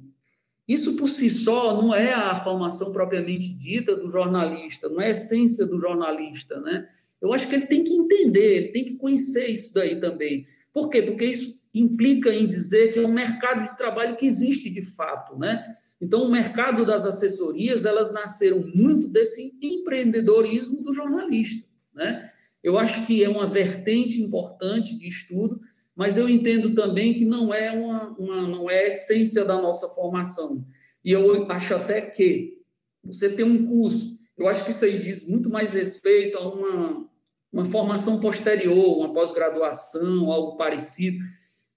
isso por si só não é a formação propriamente dita do jornalista, não é a essência do jornalista, né? Eu acho que ele tem que entender, ele tem que conhecer isso daí também. Por quê? Porque isso implica em dizer que é um mercado de trabalho que existe de fato, né? Então, o mercado das assessorias, elas nasceram muito desse empreendedorismo do jornalista, né? Eu acho que é uma vertente importante de estudo, mas eu entendo também que não é uma, uma não é a essência da nossa formação. E eu acho até que você tem um curso, eu acho que isso aí diz muito mais respeito a uma, uma formação posterior, uma pós-graduação, algo parecido,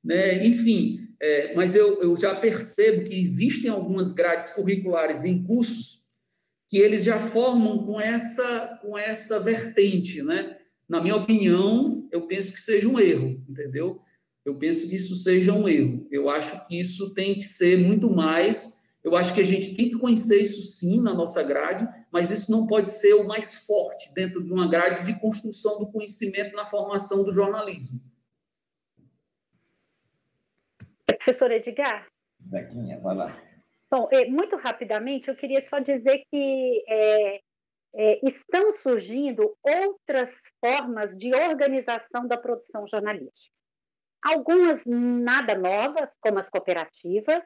né? Enfim, é, mas eu, eu já percebo que existem algumas grades curriculares em cursos que eles já formam com essa com essa vertente, né? Na minha opinião, eu penso que seja um erro, entendeu? Eu penso que isso seja um erro. Eu acho que isso tem que ser muito mais. Eu acho que a gente tem que conhecer isso sim na nossa grade, mas isso não pode ser o mais forte dentro de uma grade de construção do conhecimento na formação do jornalismo. Professor Edgar? Zequinha, vai lá. Bom, muito rapidamente, eu queria só dizer que é, é, estão surgindo outras formas de organização da produção jornalística. Algumas nada novas, como as cooperativas,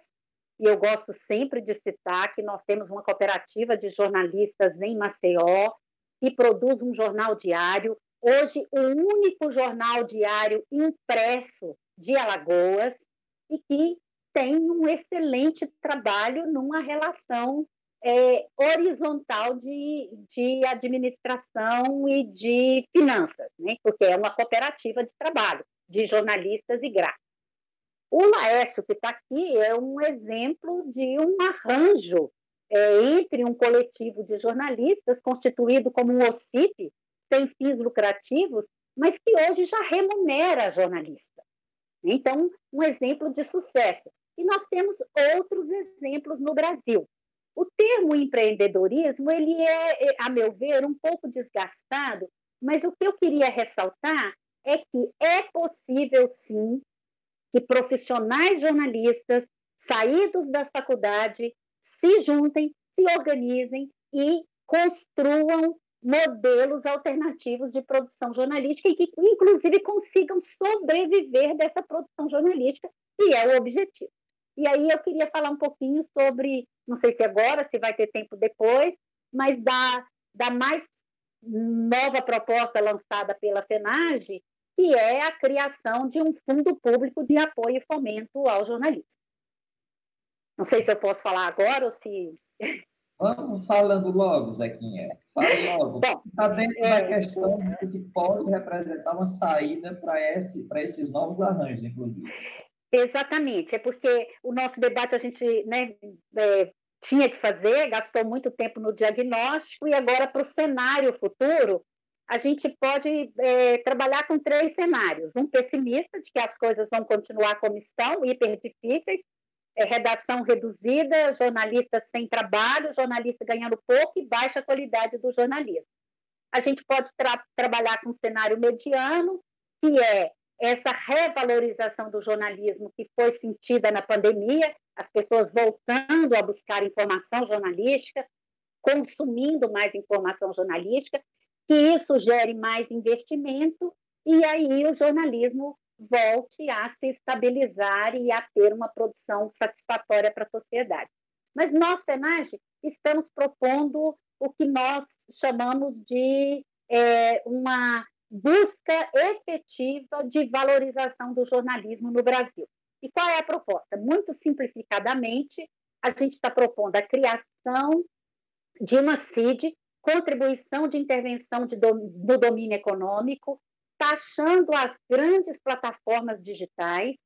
e eu gosto sempre de citar que nós temos uma cooperativa de jornalistas em Maceió, que produz um jornal diário, hoje o único jornal diário impresso de Alagoas, e que tem um excelente trabalho numa relação é, horizontal de, de administração e de finanças, né? porque é uma cooperativa de trabalho de jornalistas e gráficos. O Laércio, que está aqui, é um exemplo de um arranjo é, entre um coletivo de jornalistas constituído como um OCIP, sem fins lucrativos, mas que hoje já remunera jornalista. Então, um exemplo de sucesso. E nós temos outros exemplos no Brasil. O termo empreendedorismo, ele é, é, a meu ver, um pouco desgastado, mas o que eu queria ressaltar é que é possível, sim, que profissionais jornalistas saídos da faculdade se juntem, se organizem e construam modelos alternativos de produção jornalística e que, inclusive, consigam sobreviver dessa produção jornalística, que é o objetivo. E aí eu queria falar um pouquinho sobre, não sei se agora, se vai ter tempo depois, mas da, da mais nova proposta lançada pela FENAGE, que é a criação de um fundo público de apoio e fomento ao jornalismo. Não sei se eu posso falar agora ou se. Vamos falando logo, Zequinha. Fala logo. Está dentro é, da questão de que pode representar uma saída para esse, esses novos arranjos, inclusive. Exatamente, é porque o nosso debate a gente né, é, tinha que fazer, gastou muito tempo no diagnóstico, e agora para o cenário futuro, a gente pode é, trabalhar com três cenários. Um pessimista, de que as coisas vão continuar como estão, hiper difíceis, é, redação reduzida, jornalista sem trabalho, jornalista ganhando pouco e baixa qualidade do jornalismo. A gente pode tra trabalhar com um cenário mediano, que é essa revalorização do jornalismo que foi sentida na pandemia, as pessoas voltando a buscar informação jornalística, consumindo mais informação jornalística, que isso gere mais investimento e aí o jornalismo volte a se estabilizar e a ter uma produção satisfatória para a sociedade. Mas nós, FENAGE, estamos propondo o que nós chamamos de é, uma busca efetiva de valorização do jornalismo no Brasil. E qual é a proposta? Muito simplificadamente, a gente está propondo a criação de uma CID, contribuição de intervenção de dom, do domínio econômico, taxando as grandes plataformas digitais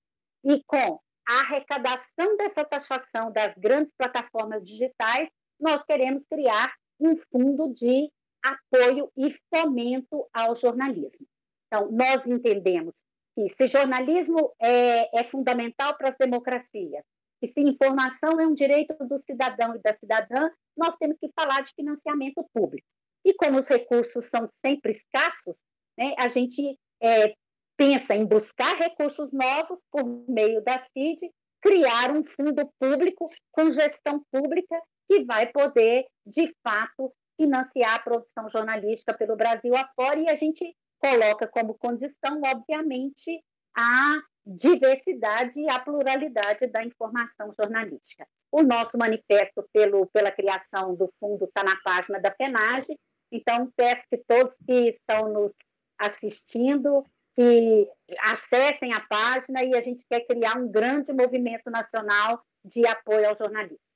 e com a arrecadação dessa taxação das grandes plataformas digitais, nós queremos criar um fundo de apoio e fomento ao jornalismo. Então, nós entendemos que se jornalismo é, é fundamental para as democracias, e se informação é um direito do cidadão e da cidadã, nós temos que falar de financiamento público. E como os recursos são sempre escassos, né, a gente é, pensa em buscar recursos novos por meio da CID, criar um fundo público com gestão pública que vai poder, de fato, financiar a produção jornalística pelo Brasil afora, e a gente coloca como condição, obviamente, a diversidade e a pluralidade da informação jornalística. O nosso manifesto pelo, pela criação do fundo está na página da FENAGE, então peço que todos que estão nos assistindo que acessem a página e a gente quer criar um grande movimento nacional de apoio ao jornalismo.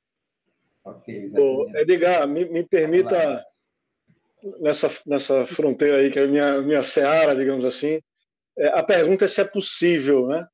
Ok, Ô, Edgar, me, me permita, nessa, nessa fronteira aí, que é a minha, minha seara, digamos assim, é, a pergunta é se é possível né,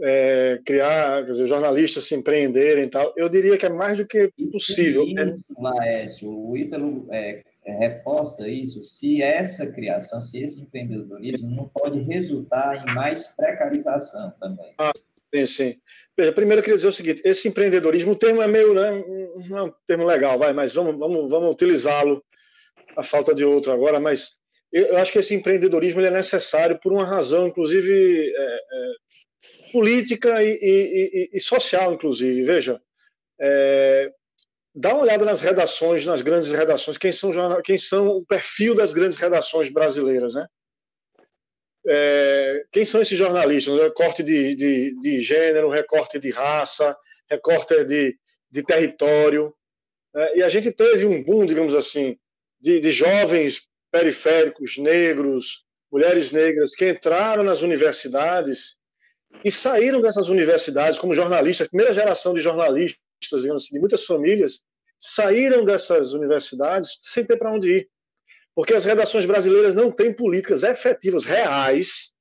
é, criar, quer dizer, jornalistas se empreenderem e tal. Eu diria que é mais do que possível. Sim, é... Laércio, o Ítalo é, é, reforça isso, se essa criação, se esse empreendedorismo não pode resultar em mais precarização também. Ah, sim, sim. Primeiro eu queria dizer o seguinte: esse empreendedorismo, o termo é meio, né, não é um termo legal, vai, mas vamos, vamos, vamos utilizá-lo, a falta de outro agora, mas eu, acho que esse empreendedorismo é necessário por uma razão, inclusive é, é, política e, e, e, e, social, inclusive. Veja, é, dá uma olhada nas redações, nas grandes redações, quem são, quem são o perfil das grandes redações brasileiras, né? É, quem são esses jornalistas? Recorte de, de, de, gênero, recorte de raça, repórter de, de território. Né? E a gente teve um boom, digamos assim, de, de jovens periféricos, negros, mulheres negras que entraram nas universidades e saíram dessas universidades como jornalistas, a primeira geração de jornalistas, digamos assim, de muitas famílias, saíram dessas universidades sem ter para onde ir. Porque as redações brasileiras não têm políticas efetivas, reais,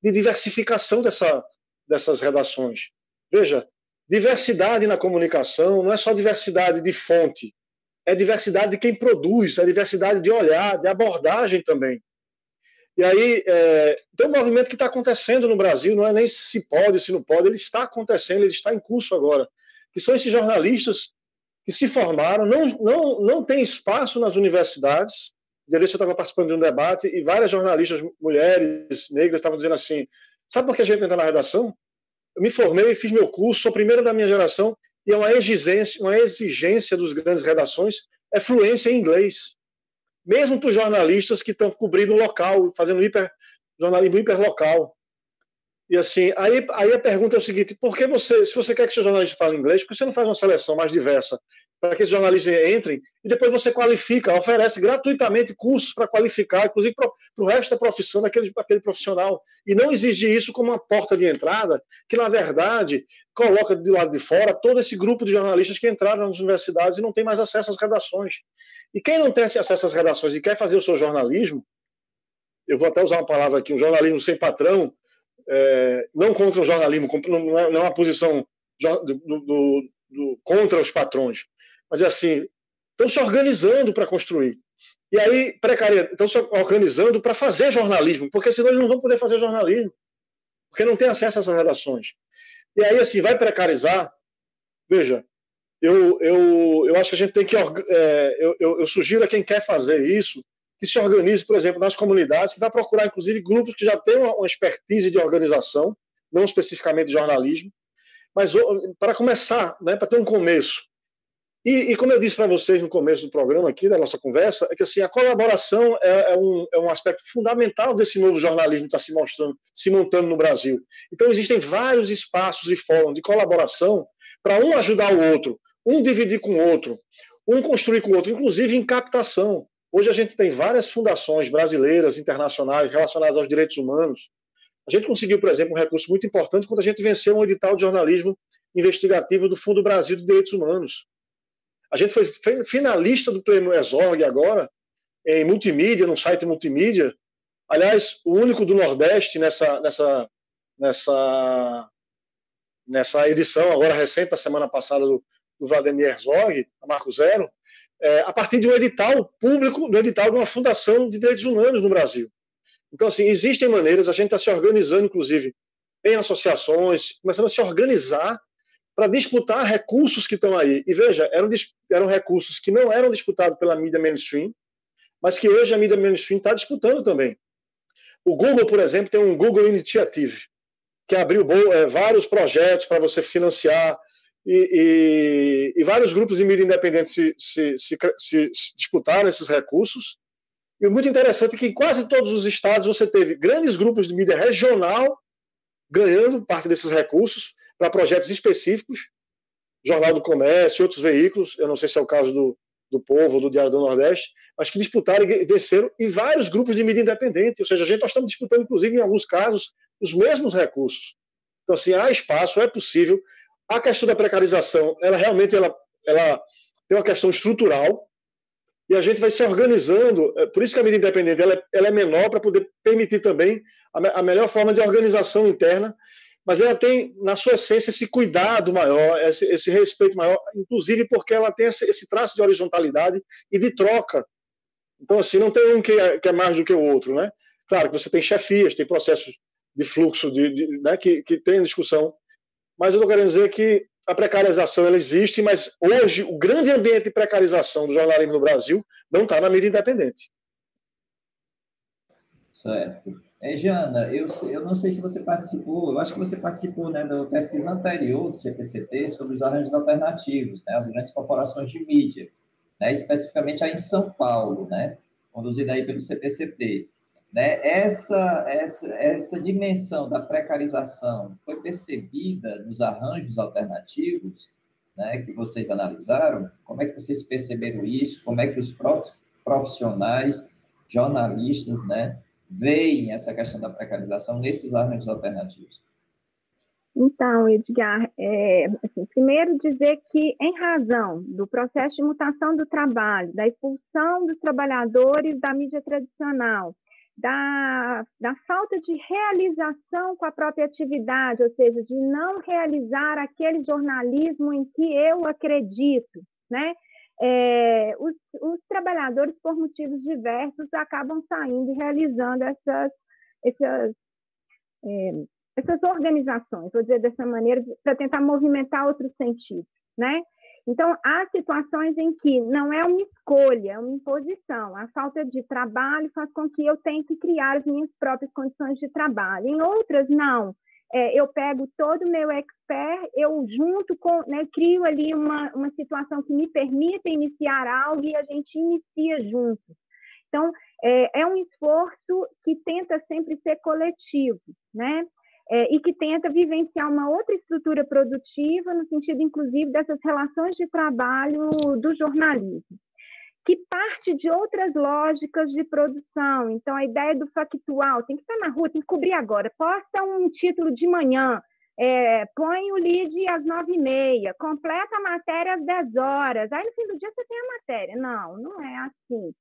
de diversificação dessa, dessas redações. Veja, diversidade na comunicação não é só diversidade de fonte, é diversidade de quem produz, é diversidade de olhar, de abordagem também. E aí, é, tem um movimento que está acontecendo no Brasil, não é nem se pode, se não pode, ele está acontecendo, ele está em curso agora, que são esses jornalistas que se formaram, não, não, não tem espaço nas universidades. Direito eu estava participando de um debate e várias jornalistas, mulheres, negras, estavam dizendo assim: sabe por que a gente entra na redação? Eu me formei, fiz meu curso, sou primeira da minha geração e é uma exigência, uma exigência dos grandes redações é fluência em inglês. Mesmo para os jornalistas que estão cobrindo o local, fazendo hiper, jornalismo hiperlocal. E assim, aí, aí a pergunta é o seguinte: por que você, se você quer que seu jornalista fale inglês, por que você não faz uma seleção mais diversa para que esses jornalistas entrem e depois você qualifica, oferece gratuitamente cursos para qualificar, inclusive para o resto da profissão daquele, profissional. E não exigir isso como uma porta de entrada, que na verdade coloca do lado de fora todo esse grupo de jornalistas que entraram nas universidades e não tem mais acesso às redações. E quem não tem acesso às redações e quer fazer o seu jornalismo, eu vou até usar uma palavra aqui, um jornalismo sem patrão, é, não contra o jornalismo, não é, é uma posição do, do, do, contra os patrões, mas é assim, estão se organizando para construir. E aí, precariedade, estão se organizando para fazer jornalismo, porque senão eles não vão poder fazer jornalismo, porque não tem acesso a essas redações. E aí, assim, vai precarizar. Veja, eu, eu, eu acho que a gente tem que. É, eu, eu, eu sugiro a quem quer fazer isso que se organize, por exemplo, nas comunidades, que vai procurar, inclusive, grupos que já têm uma, uma expertise de organização, não especificamente de jornalismo, mas para começar, né, para ter um começo. E, e como eu disse para vocês no começo do programa aqui, da nossa conversa, é que assim, a colaboração é, é, um, é um aspecto fundamental desse novo jornalismo que está se mostrando, se montando no Brasil. Então, existem vários espaços e fóruns de colaboração para um ajudar o outro, um dividir com o outro, um construir com o outro, inclusive em captação. Hoje a gente tem várias fundações brasileiras, internacionais, relacionadas aos direitos humanos. A gente conseguiu, por exemplo, um recurso muito importante quando a gente venceu um edital de jornalismo investigativo do Fundo Brasil de Direitos Humanos. A gente foi finalista do Prêmio Exorg agora, em multimídia, no site multimídia. Aliás, o único do Nordeste nessa, nessa, nessa, nessa edição, agora recente, da semana passada, do, do Vladimir Herzog, a Marco Zero é, a partir de um edital público, do edital de uma fundação de direitos humanos no Brasil. Então, assim, existem maneiras, a gente está se organizando, inclusive, em associações, começando a se organizar para disputar recursos que estão aí. E veja, eram, eram recursos que não eram disputados pela mídia mainstream, mas que hoje a mídia mainstream está disputando também. O Google, por exemplo, tem um Google Initiative, que abriu é, vários projetos para você financiar e, e, e, vários grupos de mídia independente se, se, se, se, disputaram esses recursos. E muito interessante é que em quase todos os estados você teve grandes grupos de mídia regional ganhando parte desses recursos para projetos específicos, Jornal do Comércio, outros veículos, eu não sei se é o caso do, do Povo do Diário do Nordeste, mas que disputaram e venceram, e vários grupos de mídia independente, ou seja, a gente nós estamos disputando, inclusive, em alguns casos, os mesmos recursos. Então, assim, há espaço, é possível, a questão da precarização, ela realmente ela, ela tem uma questão estrutural e a gente vai se organizando. É, por isso que a mídia independente ela é, ela é menor para poder permitir também a, a, melhor forma de organização interna, mas ela tem na sua essência esse cuidado maior, esse, esse respeito maior, inclusive porque ela tem esse, esse, traço de horizontalidade e de troca. Então assim não tem um que é, que é mais do que o outro, né? Claro que você tem chefias, tem processos de fluxo de, de né, que, que tem discussão mas eu estou querendo dizer que a precarização ela existe, mas hoje o grande ambiente de precarização do jornalismo no Brasil não está na mídia independente. Certo. É, Jana, eu, eu não sei se você participou, eu acho que você participou né, da pesquisa anterior do CPCT sobre os arranjos alternativos, né, as grandes corporações de mídia, né, especificamente aí em São Paulo, né, conduzida aí pelo CPCT. Né? Essa, essa, essa dimensão da precarização foi percebida nos arranjos alternativos né, que vocês analisaram? Como é que vocês perceberam isso? Como é que os próprios profissionais, jornalistas, né, veem essa questão da precarização nesses arranjos alternativos? Então, Edgar, é, assim, primeiro dizer que, em razão do processo de mutação do trabalho, da expulsão dos trabalhadores da mídia tradicional, da, da falta de realização com a própria atividade, ou seja, de não realizar aquele jornalismo em que eu acredito, né? É, os, os, trabalhadores, por motivos diversos, acabam saindo e realizando essas, essas, é, essas organizações, vou dizer dessa maneira, para tentar movimentar outros sentidos, né? Então, há situações em que não é uma escolha, é uma imposição. A falta de trabalho faz com que eu tenha que criar as minhas próprias condições de trabalho. Em outras, não. É, eu pego todo o meu expert, eu junto com, né, crio ali uma, uma situação que me permita iniciar algo e a gente inicia junto. Então, é, é um esforço que tenta sempre ser coletivo, né? é, e que tenta vivenciar uma outra estrutura produtiva, no sentido, inclusive, dessas relações de trabalho do jornalismo, que parte de outras lógicas de produção. Então, a ideia do factual, tem que estar na rua, tem que cobrir agora, posta um título de manhã, é, põe o lead às nove e meia, completa a matéria às dez horas, aí no fim do dia você tem a matéria. Não, não é assim,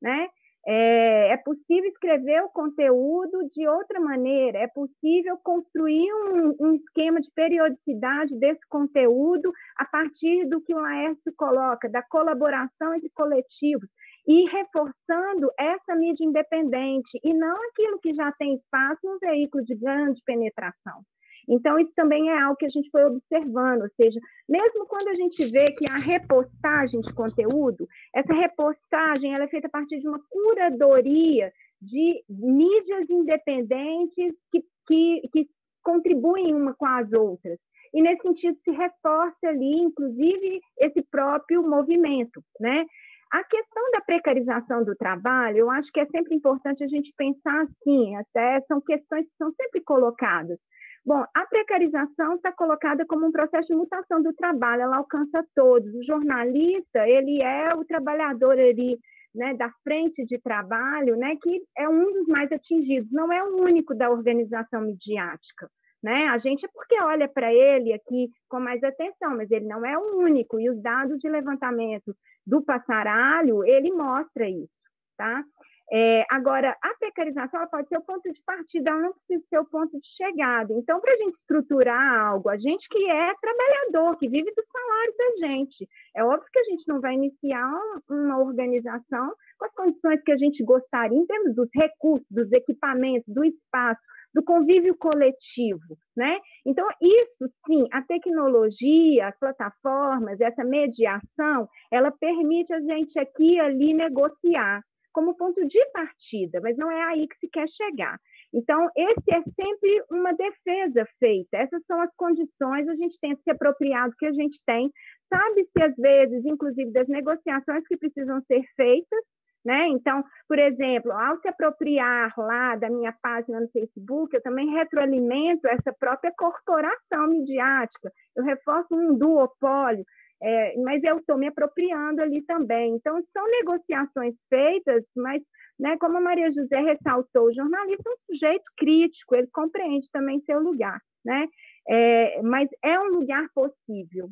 né? É, é, possível escrever o conteúdo de outra maneira, é possível construir um, um, esquema de periodicidade desse conteúdo a partir do que o Laércio coloca, da colaboração entre coletivos, e reforçando essa mídia independente, e não aquilo que já tem espaço no veículo de grande penetração. Então, isso também é algo que a gente foi observando, ou seja, mesmo quando a gente vê que a repostagem de conteúdo, essa repostagem ela é feita a partir de uma curadoria de mídias independentes que, que, que contribuem uma com as outras. E, nesse sentido, se reforça ali, inclusive, esse próprio movimento, né? A questão da precarização do trabalho, eu acho que é sempre importante a gente pensar assim, até são questões que são sempre colocadas. Bom, a precarização está colocada como um processo de mutação do trabalho, ela alcança todos. O jornalista, ele é o trabalhador ali, né, da frente de trabalho, né, que é um dos mais atingidos, não é o único da organização midiática. Né? A gente é porque olha para ele aqui com mais atenção, mas ele não é o único, e os dados de levantamento do passaralho, ele mostra isso, tá? É, agora, a precarização pode ser o ponto de partida, ela não precisa ser o ponto de chegada. Então, para a gente estruturar algo, a gente que é trabalhador, que vive do salário da gente, é óbvio que a gente não vai iniciar uma organização com as condições que a gente gostaria, em termos dos recursos, dos equipamentos, do espaço, do convívio coletivo, né? Então, isso sim, a tecnologia, as plataformas, essa mediação, ela permite a gente aqui e ali negociar como ponto de partida, mas não é aí que se quer chegar. Então, esse é sempre uma defesa feita. Essas são as condições, a gente tem que se apropriar do que a gente tem. Sabe-se, às vezes, inclusive, das negociações que precisam ser feitas, né? Então, por exemplo, ao se apropriar lá da minha página no Facebook, eu também retroalimento essa própria corporação midiática, eu reforço um duopólio, é, mas eu estou me apropriando ali também. Então, são negociações feitas, mas, né, como a Maria José ressaltou, o jornalista é um sujeito crítico, ele compreende também seu lugar, né? É, mas é um lugar possível.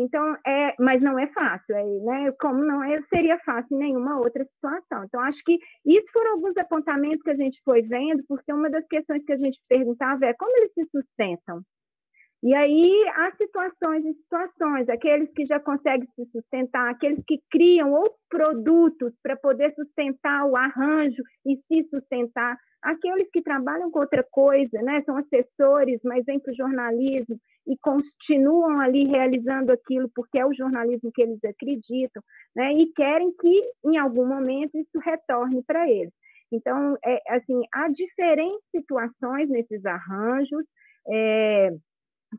Então, é, mas não é fácil, é, né? Como não é, seria fácil em nenhuma outra situação. Então, acho que isso foram alguns apontamentos que a gente foi vendo, porque uma das questões que a gente perguntava é como eles se sustentam, e aí há situações e situações, aqueles que já conseguem se sustentar, aqueles que criam outros produtos para poder sustentar o arranjo e se sustentar, aqueles que trabalham com outra coisa, né? são assessores, mas vêm para o jornalismo e continuam ali realizando aquilo porque é o jornalismo que eles acreditam, né? e querem que em algum momento isso retorne para eles. Então, é, assim, há diferentes situações nesses arranjos, é,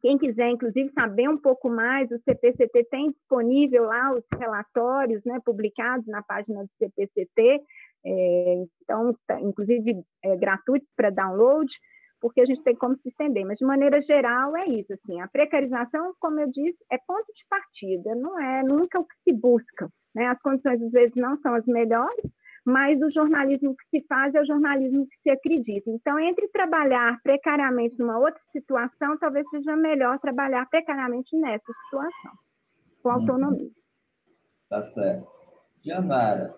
quem quiser, inclusive, saber um pouco mais, o CPCT tem disponível lá os relatórios né, publicados na página do CPCT É, então, tá, inclusive, é gratuito para download, porque a gente tem como se estender. Mas, de maneira geral, é isso. Assim, a precarização, como eu disse, é ponto de partida, não é nunca o que se busca. Né? As condições, às vezes, não são as melhores, mas o jornalismo que se faz é o jornalismo que se acredita. Então, entre trabalhar precariamente numa outra situação, talvez seja melhor trabalhar precariamente nessa situação, com uhum. autonomia. Tá certo. Janara,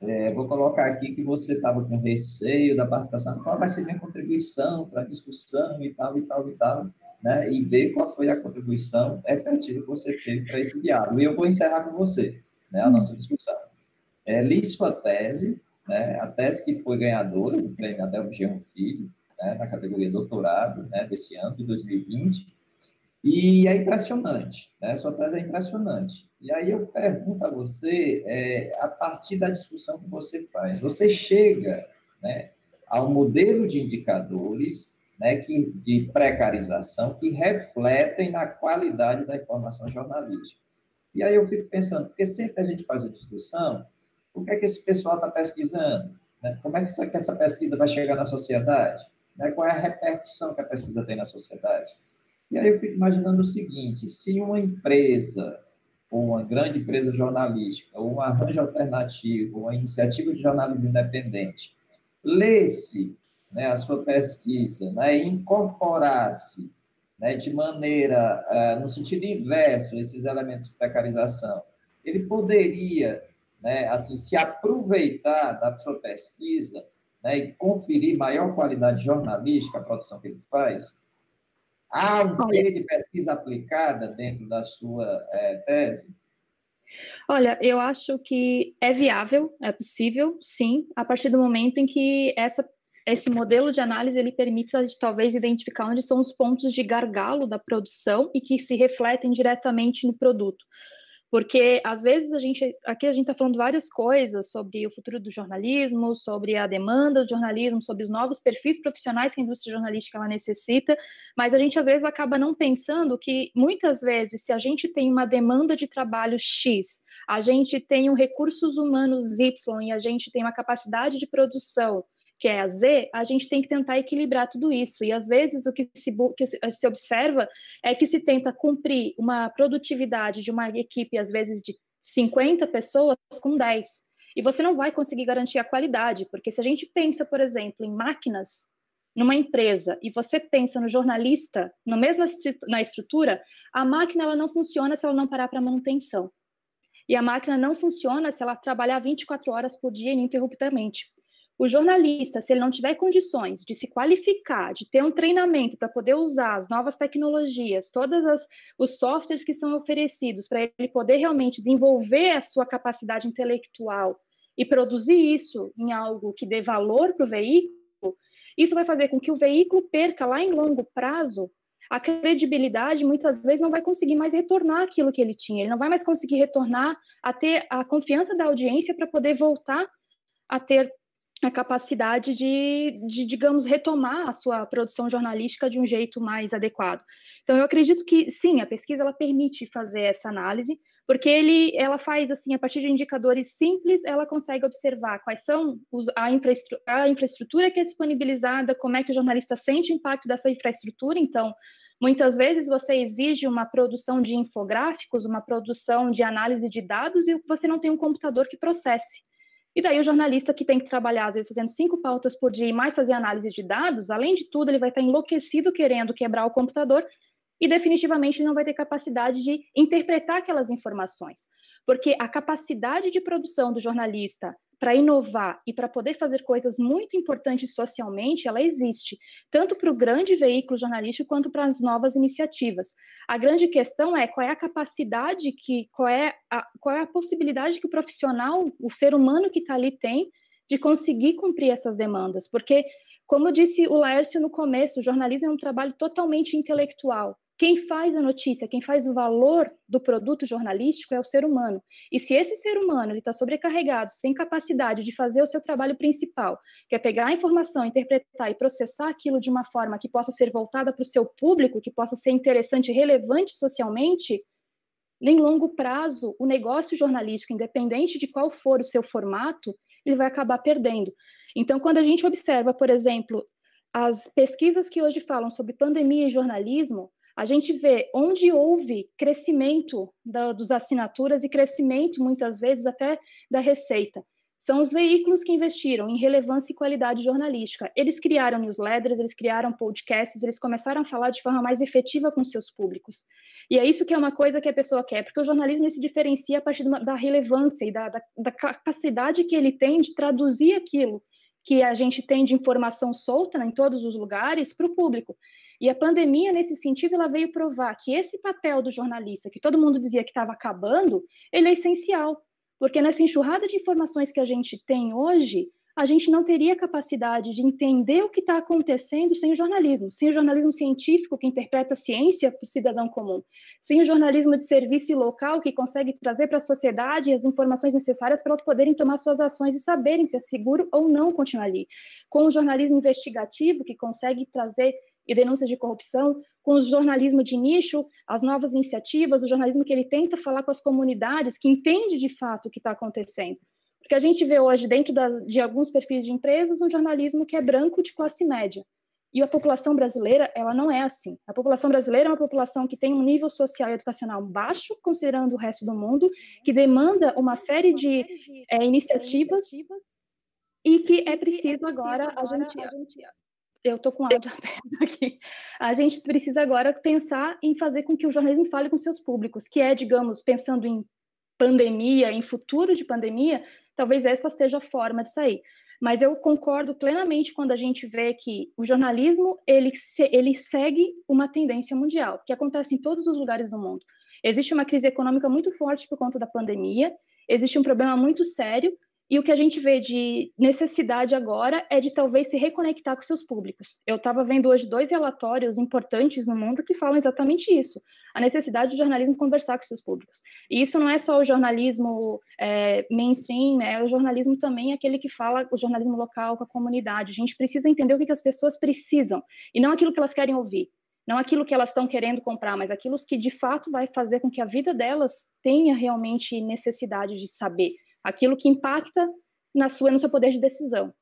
é, vou colocar aqui que você estava com receio da participação, qual vai ser minha contribuição para a discussão e tal, e tal, e tal, né? E ver qual foi a contribuição efetiva que você teve para esse diálogo. E eu vou encerrar com você, né, a nossa discussão. É, li sua tese, né, a tese que foi ganhadora do prêmio Adel Jean Filho, né, na categoria doutorado, né, desse ano, de 2020, e é impressionante, né, sua tese é impressionante. E aí eu pergunto a você, é, a partir da discussão que você faz, você chega né, ao modelo de indicadores né, que, de precarização que refletem na qualidade da informação jornalística. E aí eu fico pensando, porque sempre a gente faz a discussão, o que é que esse pessoal está pesquisando? Né? Como é que essa, pesquisa vai chegar na sociedade? Né? Qual é a repercussão que a pesquisa tem na sociedade? E aí eu fico imaginando o seguinte, se uma empresa ou uma grande empresa jornalística, ou um arranjo alternativo, uma iniciativa de jornalismo independente, lesse né, a sua pesquisa né, e incorporasse né, de maneira, uh, no sentido inverso, esses elementos de precarização, ele poderia né, assim, se aproveitar da sua pesquisa né, e conferir maior qualidade jornalística à produção que ele faz? Há um Olha, de pesquisa aplicada dentro da sua é, tese? Olha, eu acho que é viável, é possível, sim, a partir do momento em que essa, esse modelo de análise ele permite a gente talvez identificar onde são os pontos de gargalo da produção e que se refletem diretamente no produto. Porque às vezes a gente, aqui a gente está falando várias coisas sobre o futuro do jornalismo, sobre a demanda do jornalismo, sobre os novos perfis profissionais que a indústria jornalística ela necessita, mas a gente às vezes acaba não pensando que muitas vezes, se a gente tem uma demanda de trabalho X, a gente tem um recursos humanos Y e a gente tem uma capacidade de produção que é a Z, a gente tem que tentar equilibrar tudo isso. E às vezes o que se, que se observa é que se tenta cumprir uma produtividade de uma equipe, às vezes de 50 pessoas, com 10. E você não vai conseguir garantir a qualidade, porque se a gente pensa, por exemplo, em máquinas numa empresa e você pensa no jornalista, na mesma na estrutura, a máquina ela não funciona se ela não parar para manutenção. E a máquina não funciona se ela trabalhar 24 horas por dia ininterruptamente. O jornalista, se ele não tiver condições de se qualificar, de ter um treinamento para poder usar as novas tecnologias, todos os softwares que são oferecidos para ele poder realmente desenvolver a sua capacidade intelectual e produzir isso em algo que dê valor para o veículo, isso vai fazer com que o veículo perca lá em longo prazo a credibilidade, muitas vezes não vai conseguir mais retornar aquilo que ele tinha, ele não vai mais conseguir retornar a ter a confiança da audiência para poder voltar a ter a capacidade de, de, digamos, retomar a sua produção jornalística de um jeito mais adequado. Então, eu acredito que, sim, a pesquisa ela permite fazer essa análise, porque ele, ela faz, assim, a partir de indicadores simples, ela consegue observar quais são os, a, infraestrutura, a infraestrutura que é disponibilizada, como é que o jornalista sente o impacto dessa infraestrutura, então, Muitas vezes você exige uma produção de infográficos, uma produção de análise de dados e você não tem um computador que processe. E daí o jornalista que tem que trabalhar, às vezes, fazendo cinco pautas por dia e mais fazer análise de dados, além de tudo, ele vai estar enlouquecido querendo quebrar o computador e definitivamente não vai ter capacidade de interpretar aquelas informações. Porque a capacidade de produção do jornalista para inovar e para poder fazer coisas muito importantes socialmente, ela existe, tanto para o grande veículo jornalístico quanto para as novas iniciativas. A grande questão é qual é a capacidade que, qual é a, qual é a possibilidade que o profissional, o ser humano que está ali tem de conseguir cumprir essas demandas, porque como disse o Laércio no começo, o jornalismo é um trabalho totalmente intelectual. Quem faz a notícia, quem faz o valor do produto jornalístico é o ser humano. E se esse ser humano está sobrecarregado, sem capacidade de fazer o seu trabalho principal, que é pegar a informação, interpretar e processar aquilo de uma forma que possa ser voltada para o seu público, que possa ser interessante e relevante socialmente, em longo prazo, o negócio jornalístico, independente de qual for o seu formato, ele vai acabar perdendo. Então, quando a gente observa, por exemplo, as pesquisas que hoje falam sobre pandemia e jornalismo, a gente vê onde houve crescimento da, dos assinaturas e crescimento, muitas vezes, até da receita. São os veículos que investiram em relevância e qualidade jornalística. Eles criaram newsletters, eles criaram podcasts, eles começaram a falar de forma mais efetiva com seus públicos. E é isso que é uma coisa que a pessoa quer, porque o jornalismo se diferencia a partir da relevância e da, da, da capacidade que ele tem de traduzir aquilo que a gente tem de informação solta né, em todos os lugares para o público. E a pandemia, nesse sentido, ela veio provar que esse papel do jornalista, que todo mundo dizia que estava acabando, ele é essencial. Porque nessa enxurrada de informações que a gente tem hoje, a gente não teria capacidade de entender o que está acontecendo sem o jornalismo, sem o jornalismo científico que interpreta a ciência para o cidadão comum, sem o jornalismo de serviço local que consegue trazer para a sociedade as informações necessárias para elas poderem tomar suas ações e saberem se é seguro ou não continuar ali, com o jornalismo investigativo que consegue trazer e denúncias de corrupção, com o jornalismo de nicho, as novas iniciativas, o jornalismo que ele tenta falar com as comunidades, que entende de fato o que está acontecendo. Porque a gente vê hoje, dentro da, de alguns perfis de empresas, um jornalismo que é branco de classe média. E a população brasileira, ela não é assim. A população brasileira é uma população que tem um nível social e educacional baixo, considerando o resto do mundo, que demanda uma série de é, iniciativas e que é preciso agora a gente, eu estou com áudio aberto aqui. A gente precisa agora pensar em fazer com que o jornalismo fale com seus públicos, que é, digamos, pensando em pandemia, em futuro de pandemia, talvez essa seja a forma de sair. Mas eu concordo plenamente quando a gente vê que o jornalismo ele, ele segue uma tendência mundial, que acontece em todos os lugares do mundo. Existe uma crise econômica muito forte por conta da pandemia, existe um problema muito sério e o que a gente vê de necessidade agora é de talvez se reconectar com seus públicos. Eu estava vendo hoje dois relatórios importantes no mundo que falam exatamente isso: a necessidade do jornalismo conversar com seus públicos. E isso não é só o jornalismo é, mainstream, é o jornalismo também aquele que fala o jornalismo local com a comunidade. A gente precisa entender o que, que as pessoas precisam e não aquilo que elas querem ouvir. Não aquilo que elas estão querendo comprar, mas aquilo que de fato vai fazer com que a vida delas tenha realmente necessidade de saber aquilo que impacta na sua, no seu poder de decisão.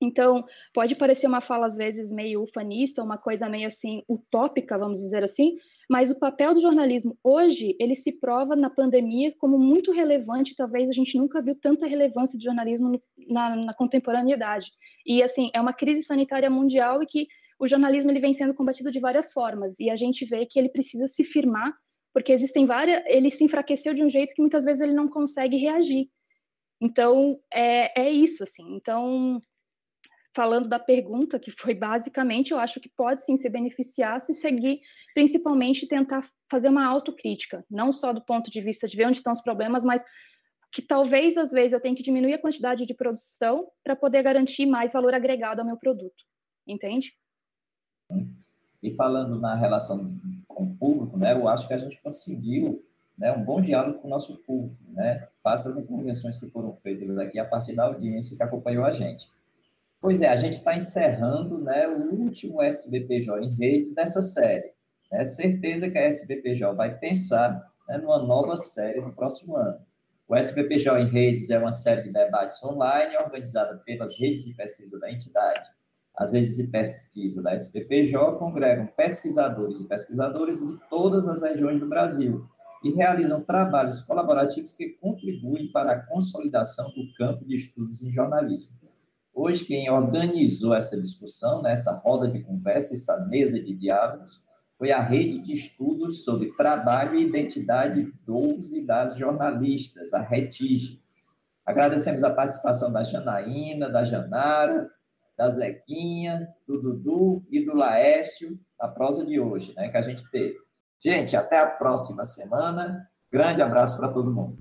Então, pode parecer uma fala, às vezes, meio ufanista, uma coisa meio assim, utópica, vamos dizer assim, mas o papel do jornalismo hoje, ele se prova na pandemia como muito relevante, talvez a gente nunca viu tanta relevância de jornalismo na, na, contemporaneidade. E, assim, é uma crise sanitária mundial e que o jornalismo ele vem sendo combatido de várias formas, e a gente vê que ele precisa se firmar, porque existem várias, ele se enfraqueceu de um jeito que muitas vezes ele não consegue reagir. Então, é, é isso, assim. Então, falando da pergunta, que foi basicamente, eu acho que pode sim se beneficiar se seguir, principalmente tentar fazer uma autocrítica, não só do ponto de vista de ver onde estão os problemas, mas que talvez, às vezes, eu tenha que diminuir a quantidade de produção para poder garantir mais valor agregado ao meu produto, entende? E falando na relação com o público, né, eu acho que a gente conseguiu né, um bom diálogo com o nosso público, né? Faça as intervenções que foram feitas aqui a partir da audiência que acompanhou a gente. Pois é, a gente está encerrando né, o último SBPJ em redes dessa série. É certeza que a SBPJ vai pensar né, numa nova série no próximo ano. O SBPJ em redes é uma série de debates online organizada pelas redes de pesquisa da entidade. As redes de pesquisa da SBPJ congregam pesquisadores e pesquisadoras de todas as regiões do Brasil, e realizam trabalhos colaborativos que contribuem para a consolidação do campo de estudos em jornalismo. Hoje, quem organizou essa discussão, nessa roda de conversa, essa mesa de diálogos, foi a rede de estudos sobre trabalho e identidade dos e das jornalistas, a RETIGE. Agradecemos a participação da Janaína, da Janara, da Zequinha, do Dudu e do Laércio, a prosa de hoje, né, que a gente teve. Gente, até a próxima semana. Grande abraço para todo mundo.